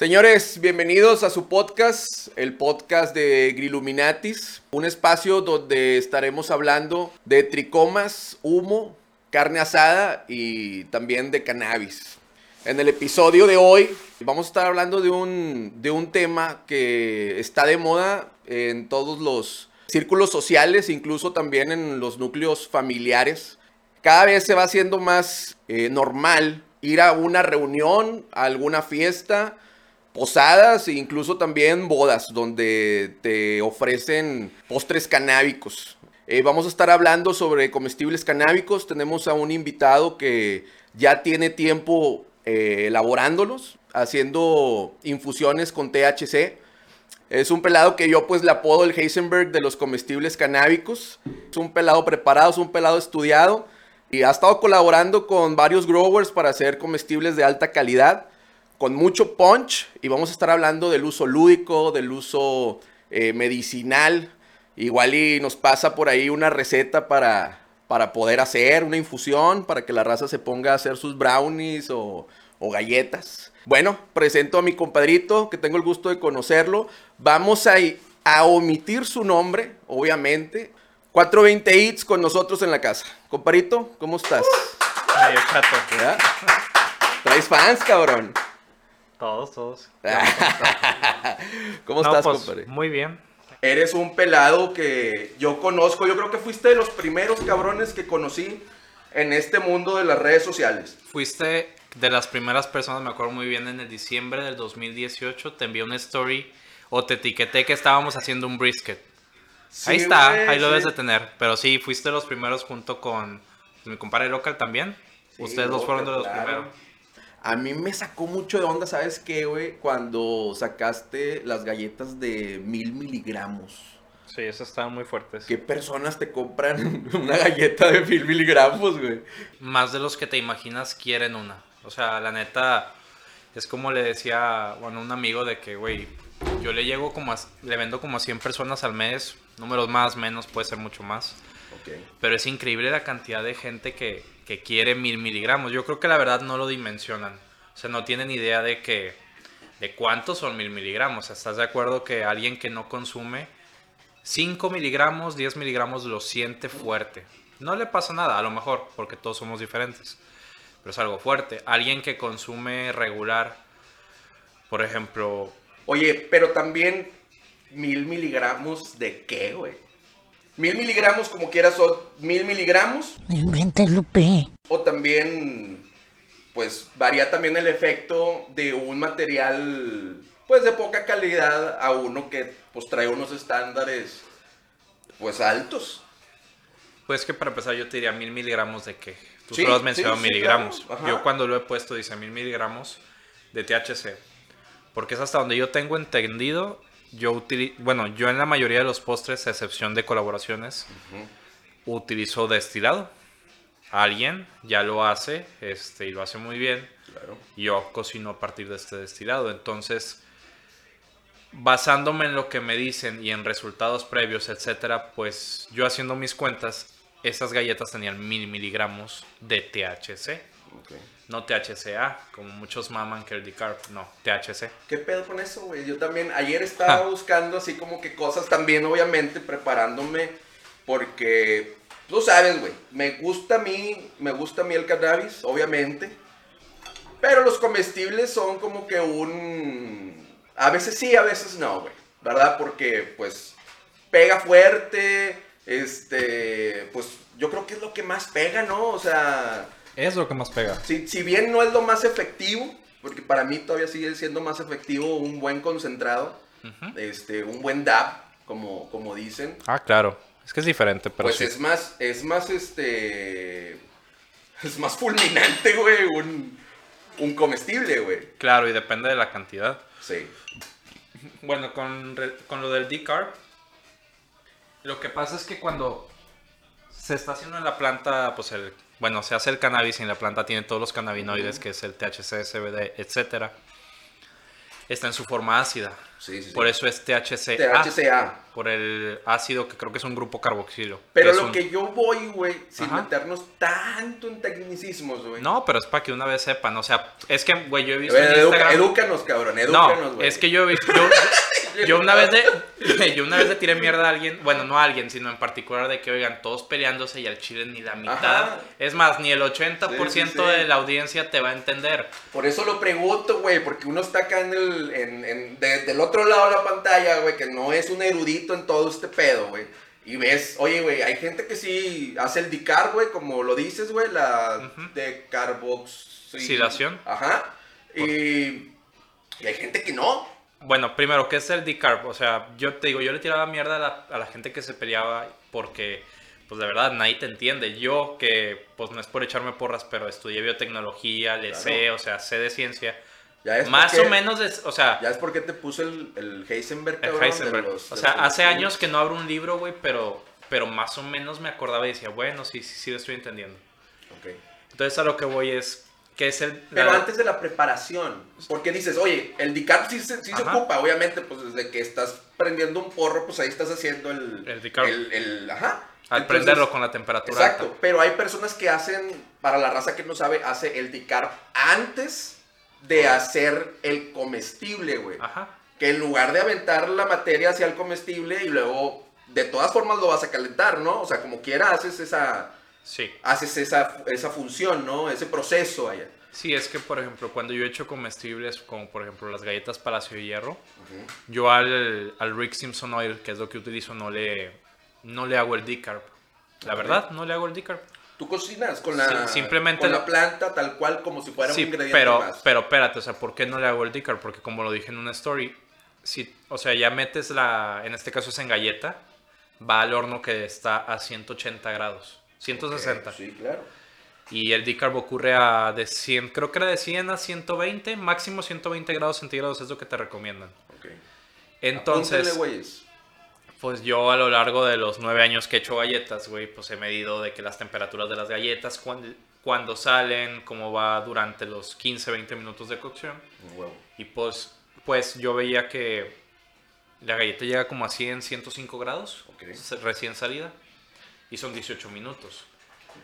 Señores, bienvenidos a su podcast, el podcast de Grilluminatis, un espacio donde estaremos hablando de tricomas, humo, carne asada y también de cannabis. En el episodio de hoy vamos a estar hablando de un, de un tema que está de moda en todos los círculos sociales, incluso también en los núcleos familiares. Cada vez se va haciendo más eh, normal ir a una reunión, a alguna fiesta, posadas e incluso también bodas donde te ofrecen postres canábicos. Eh, vamos a estar hablando sobre comestibles canábicos. Tenemos a un invitado que ya tiene tiempo eh, elaborándolos, haciendo infusiones con THC. Es un pelado que yo pues le apodo el Heisenberg de los comestibles canábicos. Es un pelado preparado, es un pelado estudiado y ha estado colaborando con varios growers para hacer comestibles de alta calidad con mucho punch y vamos a estar hablando del uso lúdico, del uso eh, medicinal. Igual y nos pasa por ahí una receta para, para poder hacer una infusión, para que la raza se ponga a hacer sus brownies o, o galletas. Bueno, presento a mi compadrito, que tengo el gusto de conocerlo. Vamos a, a omitir su nombre, obviamente. 420 hits con nosotros en la casa. Compadrito, ¿cómo estás? Medio chato. ¿Ya? Traes fans, cabrón. Todos, todos. ¿Cómo No, estás, pues, compadre? Muy bien. Eres un pelado que yo conozco. Yo creo que fuiste de los primeros cabrones que conocí en este mundo de las redes sociales. Fuiste de las primeras personas, me acuerdo muy bien, en el diciembre del 2018 te envié una story o te etiqueté que estábamos haciendo un brisket. ahí está, güey, ahí lo debes de tener. Pero sí, fuiste de los primeros junto con mi compadre local también. Sí, Ustedes dos fueron de los claro. primeros. A mí me sacó mucho de onda, ¿sabes qué, güey? Cuando sacaste las galletas de mil miligramos. Sí, esas estaban muy fuertes. ¿Qué personas te compran una galleta de mil miligramos, güey? Más de los que te imaginas quieren una. O sea, la neta, es como le decía, bueno, un amigo de que, güey, yo le llego como a, le vendo como a 100 personas al mes, números más, menos, puede ser mucho más. Pero es increíble la cantidad de gente que, que quiere mil miligramos. Yo creo que la verdad no lo dimensionan. O sea, no tienen idea de que, de cuántos son mil miligramos. ¿Estás de acuerdo que alguien que no consume 5 miligramos, 10 miligramos lo siente fuerte? No le pasa nada, a lo mejor, porque todos somos diferentes. Pero es algo fuerte. Alguien que consume regular, por ejemplo, Oye, pero también mil miligramos de qué, güey? Mil miligramos como quieras son mil miligramos No inventes, Lupe. o también pues varía también el efecto de un material pues de poca calidad a uno que pues trae unos estándares pues altos. Pues que para empezar yo te diría mil miligramos de qué. Tú Sí, solo has mencionado sí, miligramos. claro. Yo cuando lo he puesto dice mil miligramos de THC. Porque es hasta donde yo tengo entendido. Yo utili- bueno, yo en la mayoría de los postres, a excepción de colaboraciones, utilizo destilado. Alguien ya lo hace, este, y lo hace muy bien. Claro. Yo cocino a partir de este destilado. Entonces, basándome en lo que me dicen y en resultados previos, etcétera, pues yo haciendo mis cuentas, esas galletas tenían mil miligramos de THC. Ok. No THCA, como muchos maman que el decarb, no, THC. ¿Qué pedo con eso, güey? Yo también ayer estaba buscando así como que cosas también, obviamente, preparándome porque tú sabes, güey, me gusta a mí, me gusta a mí el cannabis, obviamente. Pero los comestibles son como que un a veces sí, a veces no, güey. ¿Verdad? Porque pues pega fuerte, este, pues yo creo que es lo que más pega, ¿no? O sea, Es lo que más pega. si, si bien no es lo más efectivo, porque para mí todavía sigue siendo más efectivo un buen concentrado, este, un buen DAB, como, como dicen, Ah, claro. Es que es diferente, pero pues sí. es más, es más, este, es más fulminante, güey, un, un comestible, güey. Claro, y depende de la cantidad. Sí. Bueno, con, con lo del decarb, lo que pasa es que cuando se está haciendo en la planta, pues el, bueno, se hace el cannabis y en la planta tiene todos los cannabinoides, que es el THC, CBD, etcétera. está en su forma ácida. Sí, sí, sí. Por eso es THCA. THCA. Por el ácido que creo que es un grupo carboxilo. Pero lo un- que yo voy, güey, sin Ajá. meternos tanto en tecnicismos, güey. No, pero es para que una vez sepan. O sea, es que, güey, yo he visto ver, en educa- Instagram... edúcanos, cabrón, edúcanos, No, güey. es que yo he visto... Yo, yo una vez de, yo una vez le tiré mierda a alguien, bueno, no a alguien, sino en particular de que, oigan, todos peleándose y al chile ni la mitad. Ajá. Es más, ni el 80% Sí, sí, sí. de la audiencia te va a entender. Por eso lo pregunto, güey, porque uno está acá en el, en, en- de- del otro lado de la pantalla, güey, que no es un erudito en todo este pedo, güey. Y ves, oye, güey, hay gente que sí hace el dicar, güey, como lo dices, güey, la Ujú. decarboxilación. Silación. Ajá. Y, y hay gente que no. Bueno, primero, ¿qué es el decarb? O sea, yo te digo, yo le tiraba mierda a la, a la gente que se peleaba porque, pues de verdad, nadie te entiende. Yo, que, pues no es por echarme porras, pero estudié biotecnología, le Claro. sé, o sea, sé de ciencia. Ya es Más porque- o menos, es, o sea, Ya es porque te puse el, el Heisenberg, el cabrón, de Heisenberg. los- o sea, hace años que no abro un libro, güey, pero, pero más o menos me acordaba y decía, bueno, sí, sí, sí lo estoy entendiendo. Ok. Entonces a lo que voy es, ¿qué es el... Pero la- antes de la preparación, porque dices, oye, el DICARB sí, se, sí se ocupa, obviamente, pues desde que estás prendiendo un porro, pues ahí estás haciendo el... El decarb. el- el- ajá. Al Entonces, prenderlo con la temperatura Exacto, alta. pero hay personas que hacen, para la raza que no sabe, hace el DICARB antes de hacer el comestible, güey. Ajá. Que en lugar de aventar la materia hacia el comestible y luego, de todas formas lo vas a calentar, ¿no? O sea, como quiera haces esa... Sí. Haces esa, esa función, ¿no? Ese proceso allá. Sí, es que, por ejemplo, cuando yo he hecho comestibles, como por ejemplo las galletas Palacio de Hierro, yo al, al Rick Simpson Oil, que es lo que utilizo, no le, no le hago el decarb. La verdad, no le hago el decarb. Tú cocinas con la, Sí, simplemente con la planta tal cual como si fuera Sí, un ingrediente pero, más. pero espérate, o sea, ¿por qué no le hago el decarb? Porque como lo dije en una story, si, o sea, ya metes la, en este caso es en galleta, va al horno que está a 180 grados, 160. Ok, Sí, claro. Y el decarb ocurre a de 100, creo que era de 100 a 120, máximo 120 grados centígrados es lo que te recomiendan. Ok. Entonces, pues yo a lo largo de los nueve años que he hecho galletas, güey, pues he medido de que las temperaturas de las galletas, cuando, cuando salen, cómo va durante los 15, 20 minutos de cocción. Un huevo. Y pues, pues yo veía que la galleta llega como a 100, 105 grados, Ok. se- recién salida, y son 18 minutos.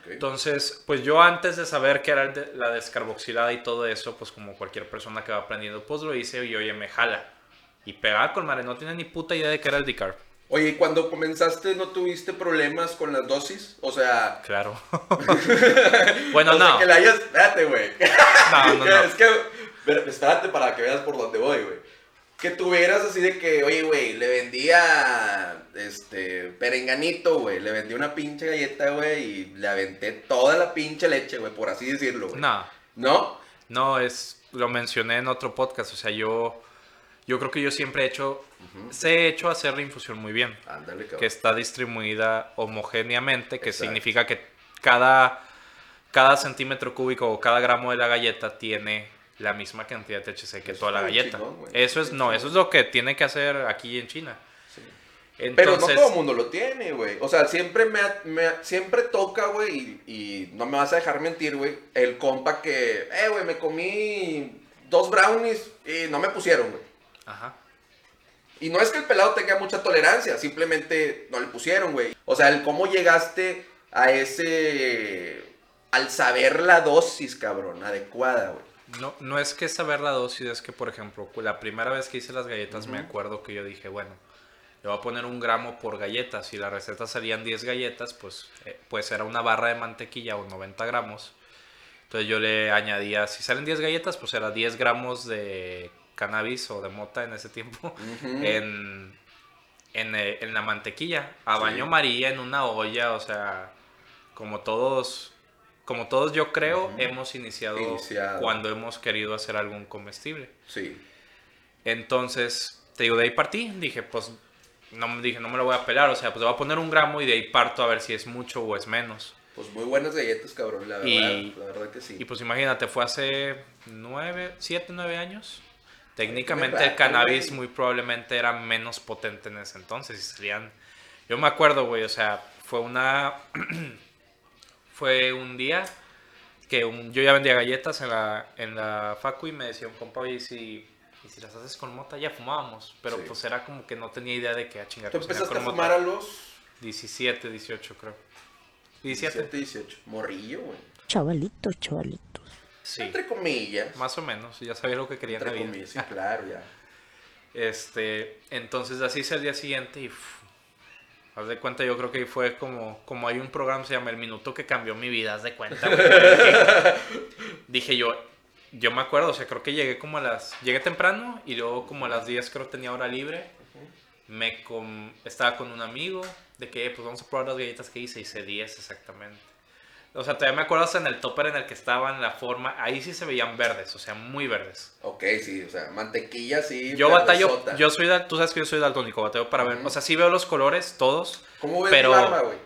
Entonces, pues yo antes de saber qué era la descarboxilada y todo eso, pues como cualquier persona que va aprendiendo, pues lo hice y oye, me jala. Y pegaba con madre, no tiene ni puta idea de qué era el decarb. Oye, ¿y cuando comenzaste no tuviste problemas con las dosis? O sea... Claro. bueno, o sea, no. que la hayas... Espérate, güey. No, no, no. Es que... pero Espérate para que veas por dónde voy, güey. Que tuvieras así de que, oye, güey, le vendía, este, perenganito, güey. Le vendí una pinche galleta, güey, y le aventé toda la pinche leche, güey, por así decirlo, güey. No, ¿No? no, es, lo mencioné en otro podcast, o sea, yo, yo creo que yo siempre he hecho, sé he hecho hacer la infusión muy bien. Ándale, cabrón. que está distribuida homogéneamente, que Exacto. significa que cada, cada centímetro cúbico o cada gramo de la galleta tiene la misma cantidad de THC que Eso toda la galleta. chingón, eso es, no, eso es lo que tiene que hacer aquí en China. Sí. Entonces, Pero no todo el mundo lo tiene, güey. O sea, siempre me, me- siempre toca, güey, y, y no me vas a dejar mentir, güey, el compa que, eh, güey, me comí dos brownies y no me pusieron, güey. ajá. Y no es que el pelado tenga mucha tolerancia, simplemente no le pusieron, güey. O sea, el cómo llegaste a ese... al saber la dosis, cabrón, adecuada, güey. No, no es que saber la dosis, es que, por ejemplo, la primera vez que hice las galletas me acuerdo que yo dije, bueno, le voy a poner un gramo por galleta. Si la receta salían 10 galletas, pues, eh, pues era una barra de mantequilla o 90 gramos. Entonces yo le añadía, si salen 10 galletas, pues era 10 gramos de cannabis o de mota en ese tiempo en, en, eh, en la mantequilla, a Sí. baño María, en una olla, o sea, como todos, como todos yo creo, hemos iniciado, Iniciado. cuando hemos querido hacer algún comestible. Sí. Entonces, te digo, de ahí partí, dije, pues, no dije, no me lo voy a pelar, o sea, pues le voy a poner un gramo y de ahí parto a ver si es mucho o es menos. Pues muy buenas galletas, cabrón, la verdad. Y- La verdad que sí. Y pues imagínate, fue hace nueve, siete, nueve años. Técnicamente el cannabis muy probablemente era menos potente en ese entonces. Y salían... Yo me acuerdo, güey, o sea, fue una... fue un día que un- yo ya vendía galletas en la, en la facu y me decía un compa, oye, si y si las haces con mota ya fumábamos, pero Sí. pues era como que no tenía idea de que a chingar. Tú empezaste a fumar mota. a los 17, 18 creo. 17. 17, 18. Morrillo, güey. Chavalitos, chavalitos. Sí, Entre comillas. más o menos, ya sabía lo que quería en la Entre vida. comillas, sí, claro, ya. Este, entonces así hice el día siguiente y uf, haz de cuenta, yo creo que fue como, como hay un programa que se llama El Minuto que cambió mi vida, haz de cuenta. güey. dije, yo, yo me acuerdo, o sea, creo que llegué como a las, llegué temprano y luego como a las 10 creo tenía hora libre. Me com- estaba con un amigo de que, "Eh, pues vamos a probar las galletas que hice, hice 10 exactamente. O sea, todavía me acuerdo hasta en el topper en el que estaban, la forma, ahí sí se veían verdes, o sea, muy verdes. Ok, sí, o sea, mantequilla, sí. Yo batallo, verdezota. yo soy, tú sabes que yo soy daltónico, batallo para ver, o sea, sí veo los colores, todos, ¿Cómo ves pero- güey?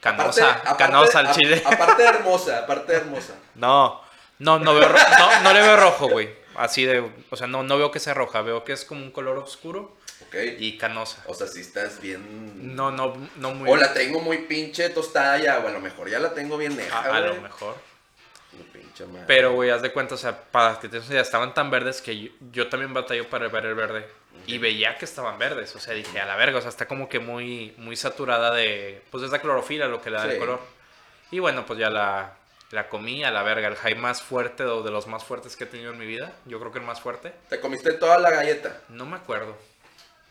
canosa, Aparte- aparte- canosa al a- chile. Aparte de hermosa, aparte de hermosa. No, no, no veo, no, no le veo rojo, güey, así de, o sea, no, no veo que sea roja, veo que es como un color oscuro Ok. y canosa. O sea, si estás bien. No, no, no muy... O la tengo muy pinche tostada ya, o a lo mejor ya la tengo bien neja, a, a lo mejor. Mi pinche madre. Pero, güey, haz de cuenta, o sea, para que te ya estaban tan verdes que yo, yo también batallo para ver el verde. Y veía que estaban verdes, o sea, dije, a la verga, o sea, está como que muy, muy saturada de, pues, es la clorofila lo que le da Sí. el color. Y bueno, pues ya la, la comí a la verga, el high más fuerte o de los más fuertes que he tenido en mi vida. Yo creo que el más fuerte. ¿Te comiste toda la galleta? No me acuerdo.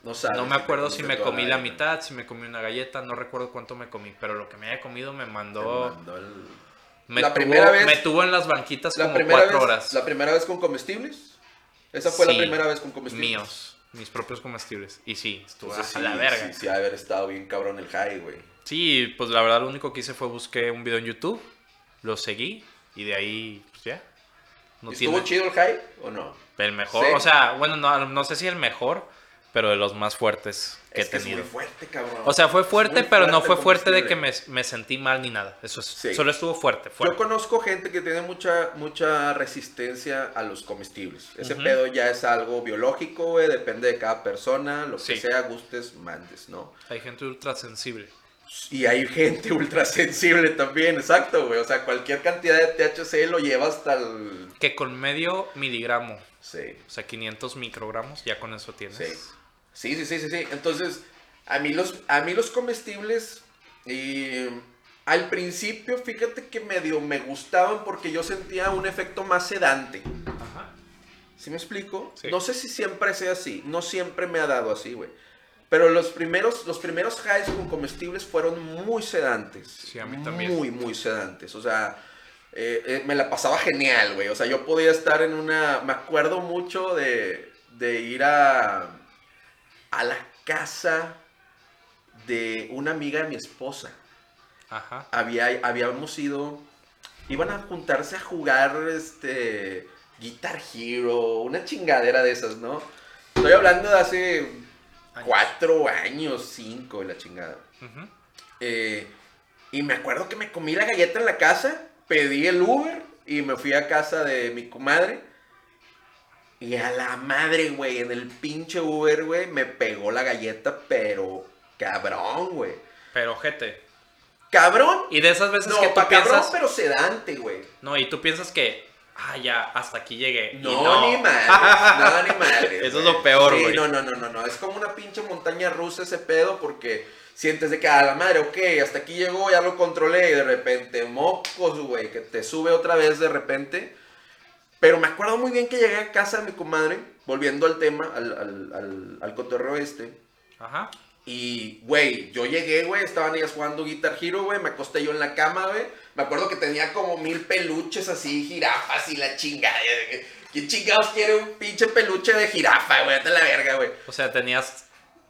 No sabes. No me acuerdo si me comí la mitad, si me comí una galleta, no recuerdo cuánto me comí, pero lo que me haya comido me mandó... mandó el- Me, La tuvo, primera vez- me tuvo en las banquitas La como primera cuatro vez, horas. La primera vez con comestibles. Esa fue la primera vez con comestibles. míos, mis propios comestibles. Y sí, estuvo Entonces, a sí, la verga. Sí, sí, haber estado bien cabrón el high, güey. Sí, pues la verdad lo único que hice fue busqué un video en YouTube, lo seguí y de ahí, pues ya. No ¿Estuvo tiene chido el high o no? el mejor, Sí. o sea, bueno, no, no sé si el mejor, pero de los más fuertes que es he que tenido. es muy fuerte, cabrón. O sea, fue Es fuerte, pero no fue fuerte de que me, me sentí mal ni nada. Eso es, Sí. solo estuvo fuerte, Yo fuerte. conozco gente que tiene mucha, mucha resistencia a los comestibles. Ese pedo ya es algo biológico, güey. Depende de cada persona. Lo que sea, gustes, mandes, ¿no? Hay gente ultra sensible. Y hay gente ultra sensible también, exacto, güey. O sea, cualquier cantidad de THC lo lleva hasta el. Que con medio miligramo, Sí. o sea, 500 microgramos, ya con eso tienes. Sí. Sí, sí, sí, sí, sí. Entonces, a mí los, a mí los comestibles, y al principio, fíjate que medio me gustaban porque yo sentía un efecto más sedante. Ajá. ¿Sí me explico? Sí. No sé si siempre sea así. No siempre me ha dado así, güey. Pero los primeros, los primeros highs con comestibles fueron muy sedantes. Sí, a mí también. Muy, muy sedantes. O sea, eh, eh, me la pasaba genial, güey. O sea, yo podía estar en una... Me acuerdo mucho de, de ir a, a la casa de una amiga de mi esposa. Ajá. Había, habíamos ido... Iban a juntarse a jugar, este... Guitar Hero, una chingadera de esas, ¿no? Estoy hablando de hace Años. cuatro años, cinco, la chingada. Eh, y me acuerdo que me comí la galleta en la casa, pedí el Uber y me fui a casa de mi comadre. Y a la madre, güey, en el pinche Uber, güey, me pegó la galleta, pero cabrón, güey. Pero, gente. Cabrón. Y de esas veces No, que tú pa' cabrón, piensas. pero sedante, güey. No, y tú piensas que. Ah, ya, hasta aquí llegué. Y No, ni madre. No, ni madre. Eso es lo peor, Sí, güey. no, no, no, no, no. Es como una pinche montaña rusa ese pedo porque sientes de que a la madre, ok, hasta aquí llegó, ya lo controlé y de repente, mocos, güey, que te sube otra vez de repente. Pero me acuerdo muy bien que llegué a casa de mi comadre, volviendo al tema, al, al, al, al cotorreo este. Ajá. Y, güey, yo llegué, güey, estaban ellas jugando Guitar Hero, güey, me acosté yo en la cama, güey. Me acuerdo que tenía como mil peluches así, jirafas y la chingada. ¿Quién chingados quiere un pinche peluche de jirafa, güey? Vete a la verga, güey. O sea, tenías.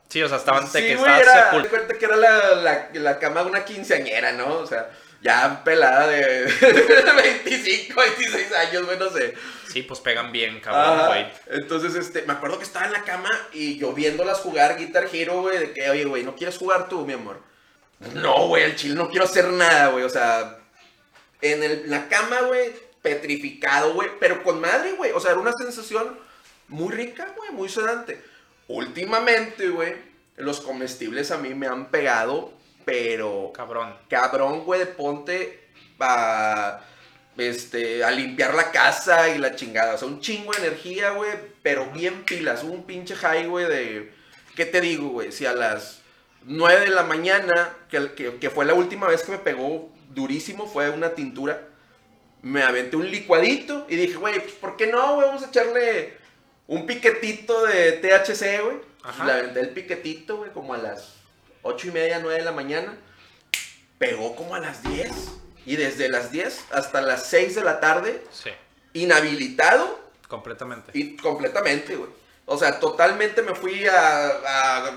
Sí, o sea, estaban Sí, que güey, era, sepul- de cuenta que era la, la, la cama de una quinceañera, ¿no? O sea, ya pelada de 25, 26 años, güey, no sé. Sí, pues pegan bien, cabrón, güey. Entonces, este, me acuerdo que estaba en la cama y yo viéndolas jugar Guitar Hero, güey, de que, oye, güey, ¿no quieres jugar tú, mi amor? No, güey, el chile no quiero hacer nada, güey, o sea, en el- la cama, güey, petrificado, güey, pero con madre, güey, o sea, era una sensación muy rica, güey, muy sedante. Últimamente, güey, los comestibles a mí me han pegado, pero Cabrón. cabrón, güey, de ponte a este, a limpiar la casa y la chingada. O sea, un chingo de energía, güey, pero bien pilas. Un pinche high, güey, de... ¿Qué te digo, güey? Si a las 9 de la mañana, que, que, que fue la última vez que me pegó durísimo, fue una tintura, me aventé un licuadito y dije, güey, pues, ¿por qué no, güey? Vamos a echarle un piquetito de THC, güey. Ajá. Le aventé el piquetito, güey, como a las 8 y media, 9 de la mañana. Pegó como a las 10. Y desde las 10 hasta las 6 de la tarde, Sí, inhabilitado completamente. y completamente, güey. O sea, totalmente me fui a, a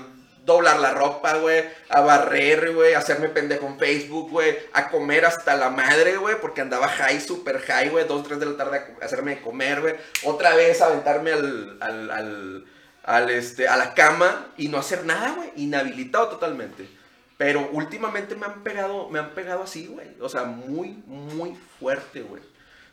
doblar la ropa, güey, a barrer, güey, a hacerme pendejo en Facebook, güey, a comer hasta la madre, güey, porque andaba high, super high, güey, 2, 3 de la tarde a hacerme comer, güey. Otra vez a aventarme al, al, al, al, este, a la cama y no hacer nada, güey, inhabilitado totalmente. Pero últimamente me han pegado, me han pegado así, güey. O sea, muy, muy fuerte, güey.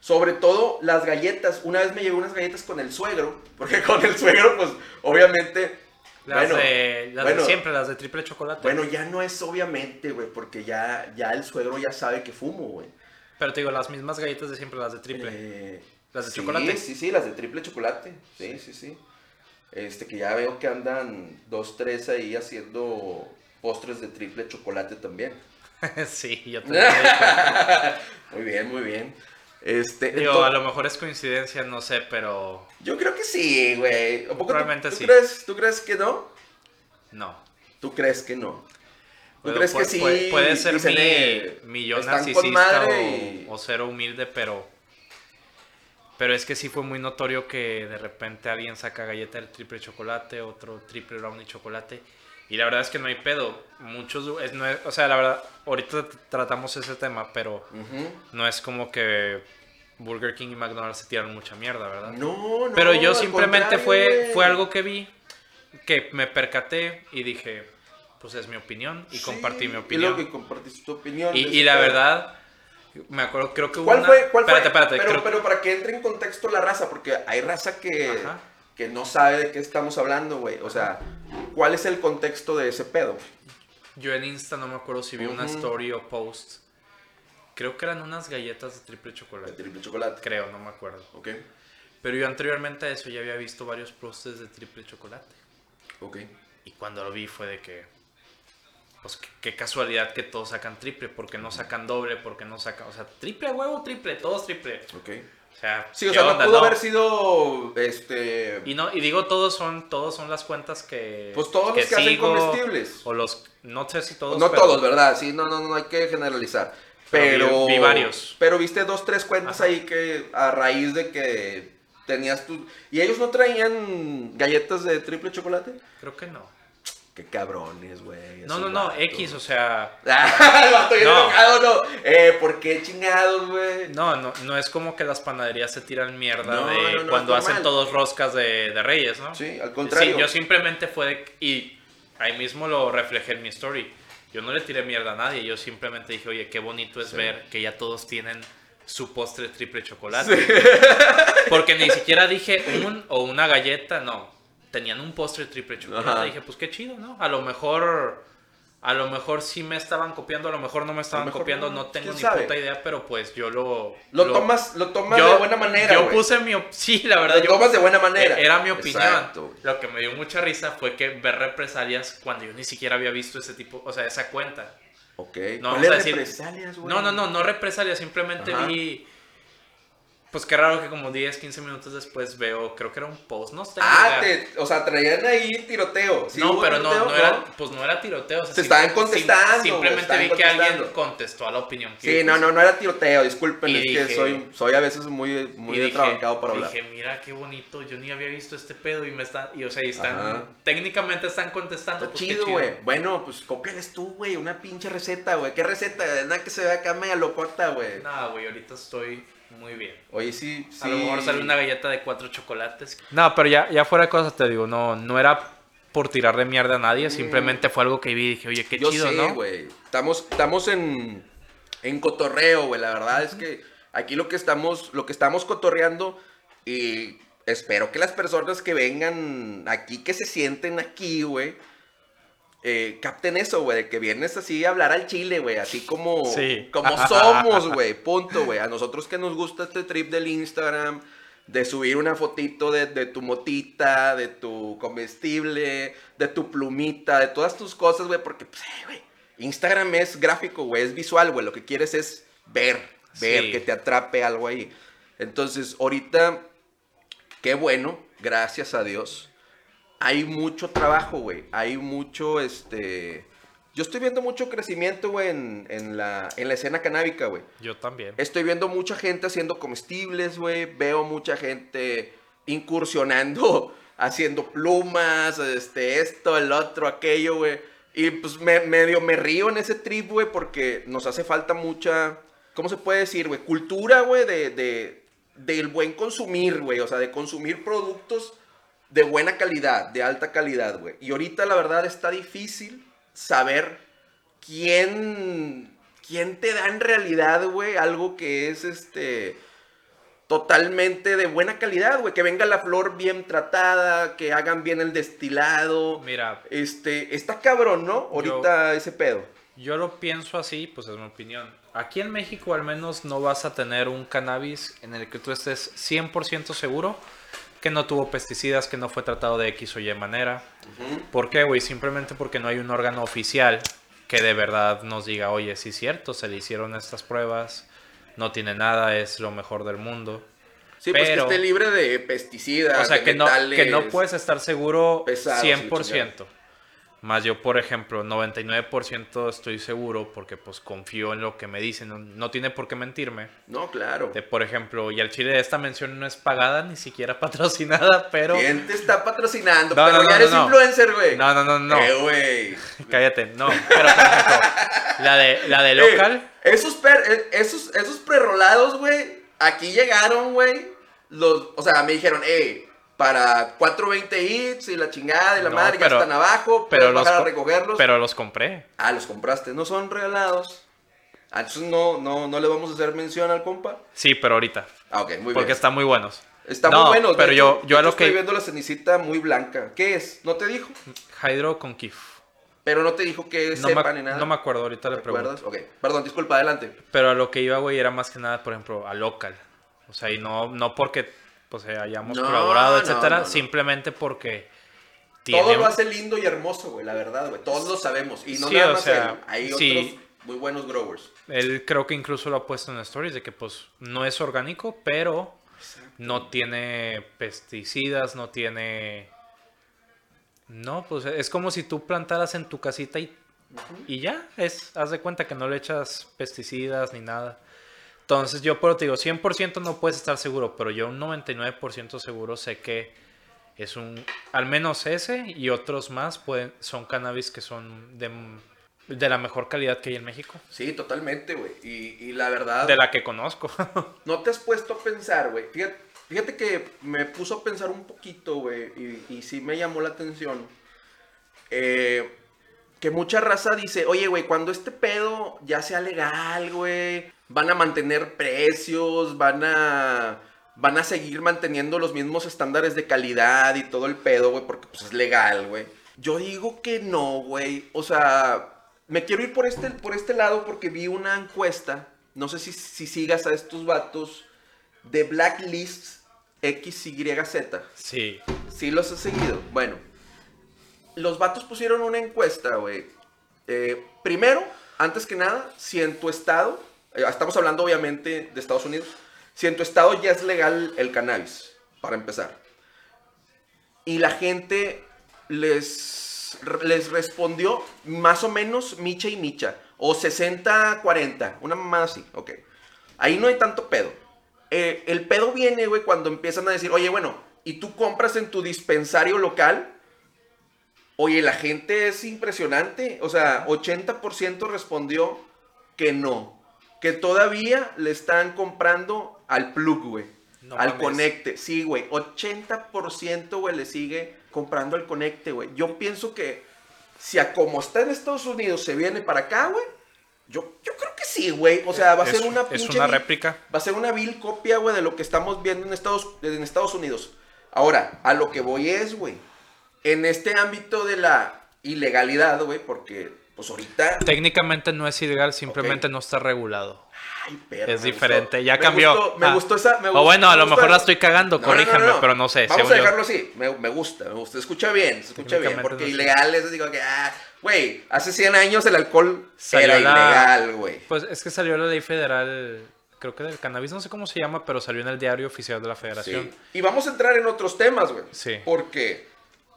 Sobre todo las galletas. Una vez me llevé unas galletas con el suegro. Porque con el suegro, pues, obviamente. Las, bueno, de, las bueno, de siempre, las de triple chocolate. Bueno, ya no es obviamente, güey. Porque ya, ya el suegro ya sabe que fumo, güey. Pero te digo, las mismas galletas de siempre, las de triple. Eh, ¿Las de sí, chocolate? Sí, sí, las de triple chocolate. Sí, sí, sí. Este, que ya veo que andan dos, tres ahí haciendo postres de triple chocolate también. sí, yo también muy bien, muy bien. Este, Digo, a lo mejor es coincidencia, no sé, pero Yo creo que sí, güey. ¿A poco tú- Probablemente tú, sí. crees, ¿Tú crees que no? no. ¿Tú crees que no? ¿Tú crees que pu- sí? Puede, puede ser mi, mi yo narcisista o, y- o cero humilde, pero... Pero es que sí fue muy notorio que de repente alguien saca galleta del triple chocolate, otro triple brownie chocolate. Y la verdad es que no hay pedo. Muchos... Es, no es- o sea, la verdad, ahorita tratamos ese tema, pero no es como que Burger King y McDonald's se tiran mucha mierda, ¿verdad? No, no. Pero yo simplemente fue, fue algo que vi, que me percaté y dije, pues es mi opinión y Sí, compartí mi Y opinión. luego que compartiste tu opinión. Y, la verdad, me acuerdo, creo que hubo ¿Cuál una- fue? ¿Cuál espérate, fue? espérate, pero, creo- pero para que entre en contexto la raza, porque hay raza que, Ajá. que no sabe de qué estamos hablando, güey. O sea, ¿cuál es el contexto de ese pedo? yo en Insta no me acuerdo si vi una story o post. Creo que eran unas galletas de triple De chocolate. triple chocolate. Creo, no me acuerdo. Ok, Pero yo anteriormente a eso ya había visto varios posts de triple chocolate. ok. Y cuando lo vi fue de que, pues qué, casualidad que todos sacan triple, porque no sacan doble, porque no sacan, o sea, triple huevo, triple, todos triple. Ok. O sea, Sí, o ¿qué sea, no pudo No. haber sido, este... Y no, y digo todos son, todos son las cuentas que. Pues todos los que hacen comestibles. O los, no sé si todos. no pero- todos, ¿verdad? Sí, no, no, no hay que generalizar. Pero Pero... vi- vi varios. Pero viste dos, tres cuentas Ajá. ahí que a raíz de que tenías tu... ¿Y ellos no traían galletas de triple chocolate? Creo que no. Qué cabrones, güey. No, no, no. X, o sea. Ah, el vato bien No. enojado, no. Eh, ¿por qué chingados, güey? No, no, no es como que las panaderías se tiran mierda No, de no, cuando hacen normal. todos roscas de, de reyes, ¿no? Sí, al contrario. Sí, yo simplemente fue de- y ahí mismo lo reflejé en mi story. Yo no le tiré mierda a nadie, yo simplemente dije, oye, qué bonito es ver que ya todos tienen su postre triple chocolate. Porque ni siquiera dije un o una galleta, no. Tenían un postre triple chocolate. Ajá. Dije, pues qué chido, ¿no? A lo mejor, a lo mejor sí me estaban copiando, a lo mejor no me estaban copiando, no, no tengo ni sabe. puta idea, pero pues yo lo... Lo, tomas, lo tomas yo- de buena manera, Yo puse mi... Sí, la verdad, Lo yo... tomas de buena manera. Era mi opinión. Exacto. Lo que me dio mucha risa fue que ver represalias cuando yo ni siquiera había visto ese tipo, o sea, esa cuenta. Ok. No, ¿Cuáles vamos a decir- represalias, güey? No, no, no, no represalias, simplemente Ajá. vi. Pues qué raro que como 10, 15 minutos después veo, creo que era un post, no sé. Ah, te, o sea, traían ahí tiroteo. ¿Sí no, pero no, tiroteo? no era, pues no era tiroteo. o sea, Se estaban contestando, simplemente estaban vi que alguien contestó a la opinión que Sí, yo no, no, no era tiroteo, disculpen, es que soy, soy a veces muy, muy atrabancado para hablar. dije, mira qué bonito, yo ni había visto este pedo y me están, y o sea, y están, Ajá. técnicamente están contestando. Está pues, chido, güey. Bueno, pues cópiales tú, güey, una pinche receta, güey. ¿Qué receta? Nada que se vea acá media locota, güey. Nada, güey, ahorita estoy muy bien. Oye, sí, sí. A lo mejor sale una galleta de cuatro chocolates. No, pero ya, ya fuera de cosas, te digo, no, no era por tirarle mierda a nadie, simplemente fue algo que vi y dije, oye, qué Mm. Yo chido, sé, ¿no? güey. Estamos, estamos en, en cotorreo, güey. La verdad es que aquí lo que estamos, lo que estamos cotorreando y espero que las personas que vengan aquí, que se sienten aquí, güey, eh, capten eso, güey, de que vienes así a hablar al chile, güey, así como, Sí. como somos, güey, punto, güey. A nosotros que nos gusta este trip del Instagram, de subir una fotito de, de tu motita, de tu comestible, de tu plumita, de todas tus cosas, güey, porque, pues, eh, güey, Instagram es gráfico, güey, es visual, güey, lo que quieres es ver, ver, Sí. que te atrape algo ahí. Entonces, ahorita, qué bueno, gracias a Dios hay mucho trabajo, güey. Hay mucho, este... Yo estoy viendo mucho crecimiento, güey, en, en la, en la escena canábica, güey. Yo también. Estoy viendo mucha gente haciendo comestibles, güey. Veo mucha gente incursionando, haciendo plumas, este, esto, el otro, aquello, güey. Y pues me- medio me río en ese trip, güey, porque nos hace falta mucha, ¿cómo se puede decir, güey? Cultura, güey, de, de, del buen consumir, güey. O sea, de consumir productos de buena calidad, de alta calidad, güey. Y ahorita la verdad está difícil saber quién, quién te da en realidad, güey, algo que es este totalmente de buena calidad, güey, que venga la flor bien tratada, que hagan bien el destilado. Mira, Este, está cabrón, ¿no? Ahorita ese pedo. Yo lo pienso así, pues es mi opinión. Aquí en México al menos no vas a tener un cannabis en el que tú estés 100% seguro que no tuvo pesticidas, que no fue tratado de X o Y manera. ¿Por qué, güey? Simplemente porque no hay un órgano oficial que de verdad nos diga, oye, sí es cierto, se le hicieron estas pruebas, no tiene nada, es lo mejor del mundo. Sí, pues que Pero- esté libre de pesticidas, O sea, de que no, que no puedes estar seguro pesados y la 100%. Más yo, por ejemplo, 99% estoy seguro porque pues confío en lo que me dicen. No, no tiene por qué mentirme. No, claro. De, por ejemplo, y al chile esta mención no es pagada, ni siquiera patrocinada, pero... ¿Quién te está patrocinando? No, Pero no, no, ya eres no. influencer, güey. No, no, no, no. Eh, güey. Cállate, no. Pero, por ejemplo, la de, la de local... Eh, esos, per- eh, esos, esos prerrolados, güey, aquí llegaron, güey. Los, o sea, me dijeron, eh, para 420 hits y la chingada y la No, madre pero- ya están abajo, pero los bajar a co- recogerlos. Pero los compré. Ah, los compraste, no son regalados. Ah, entonces no, no, no le vamos a hacer mención al compa. Sí, pero ahorita. Ah, ok, muy porque bien. están muy buenos. Está No, muy bueno. de pero yo- hecho- yo a lo estoy que- viendo la cenicita muy blanca. ¿Qué es? ¿No te dijo? Hydro con Kif. Pero no te dijo que No, sepa ni nada. no me acuerdo, ahorita le ¿Te pregunto. acuerdas? Ok, perdón, disculpa, adelante. Pero a lo que iba, güey, era más que nada, por ejemplo, a local. O sea, y no, no porque pues eh, hayamos No, colaborado, etcétera, no, no. simplemente porque Todo lo hace lindo y hermoso, güey, la verdad, güey. Todos lo sabemos. Y no Sí, nada o más sea, él. Hay sí. otros muy buenos growers. Él creo que incluso lo ha puesto en stories de que pues no es orgánico, pero no tiene pesticidas, no tiene... No, pues es como si tú plantaras en tu casita y, y ya, es, haz de cuenta que no le echas pesticidas ni nada. Entonces yo pero te digo, 100% no puedes estar seguro, pero yo un 99% seguro sé que es un, al menos ese y otros más pueden, son cannabis que son de, de la mejor calidad que hay en México. Sí, totalmente, güey. Y, y la verdad, De la que conozco. no te has puesto a pensar, güey. Fíjate, fíjate que me puso a pensar un poquito, güey. Y, y sí me llamó la atención. Eh, que mucha raza dice, oye, güey, cuando este pedo ya sea legal, güey, van a mantener precios, van a, van a seguir manteniendo los mismos estándares de calidad y todo el pedo, güey, porque pues es legal, güey. Yo digo que no, güey. O sea, me quiero ir por este, por este lado porque vi una encuesta, no sé si, si sigas a estos vatos, de Blacklist XYZ. sí. Sí los he seguido. Bueno, los vatos pusieron una encuesta, güey. Eh, primero, antes que nada, si en tu estado, eh, estamos hablando obviamente de Estados Unidos, si en tu estado ya es legal el cannabis, para empezar. Y la gente les, les respondió más o menos micha y micha, o 60-40, una mamada así, ok. Ahí no hay tanto pedo. Eh, el pedo viene, güey, cuando empiezan a decir, oye, bueno, y tú compras en tu dispensario local. Oye, la gente es impresionante. O sea, 80% respondió que no. Que todavía le están comprando al plug, güey. No al mames. conecte. Sí, güey. 80% güey le sigue comprando al conecte, güey. Yo pienso que si a como está en Estados Unidos se viene para acá, güey. Yo, yo creo que sí, güey. O sea, va a Es- ser una es una vil- réplica. Va a ser una vil copia, güey, de lo que estamos viendo en Estados, en Estados Unidos. Ahora, a lo que voy es, güey. En este ámbito de la ilegalidad, güey, porque pues ahorita... Técnicamente no es ilegal, simplemente no está regulado. Ay, perro, es diferente, gustó. ya Me cambió. gustó, me Ah. gustó esa... me o bueno, a lo mejor la estoy cagando, No, corríjanme, no. pero no sé. Vamos a yo. dejarlo así. Me, me gusta, me gusta. Escucha bien, se escucha bien. Porque ilegal es, digo que, ah, güey, hace 100 años el alcohol Salió era la- ilegal, güey. Pues es que salió la ley federal, creo que del cannabis, no sé cómo se llama, pero salió en el diario oficial de la federación. Sí. Y vamos a entrar en otros temas, güey. Sí. Porque,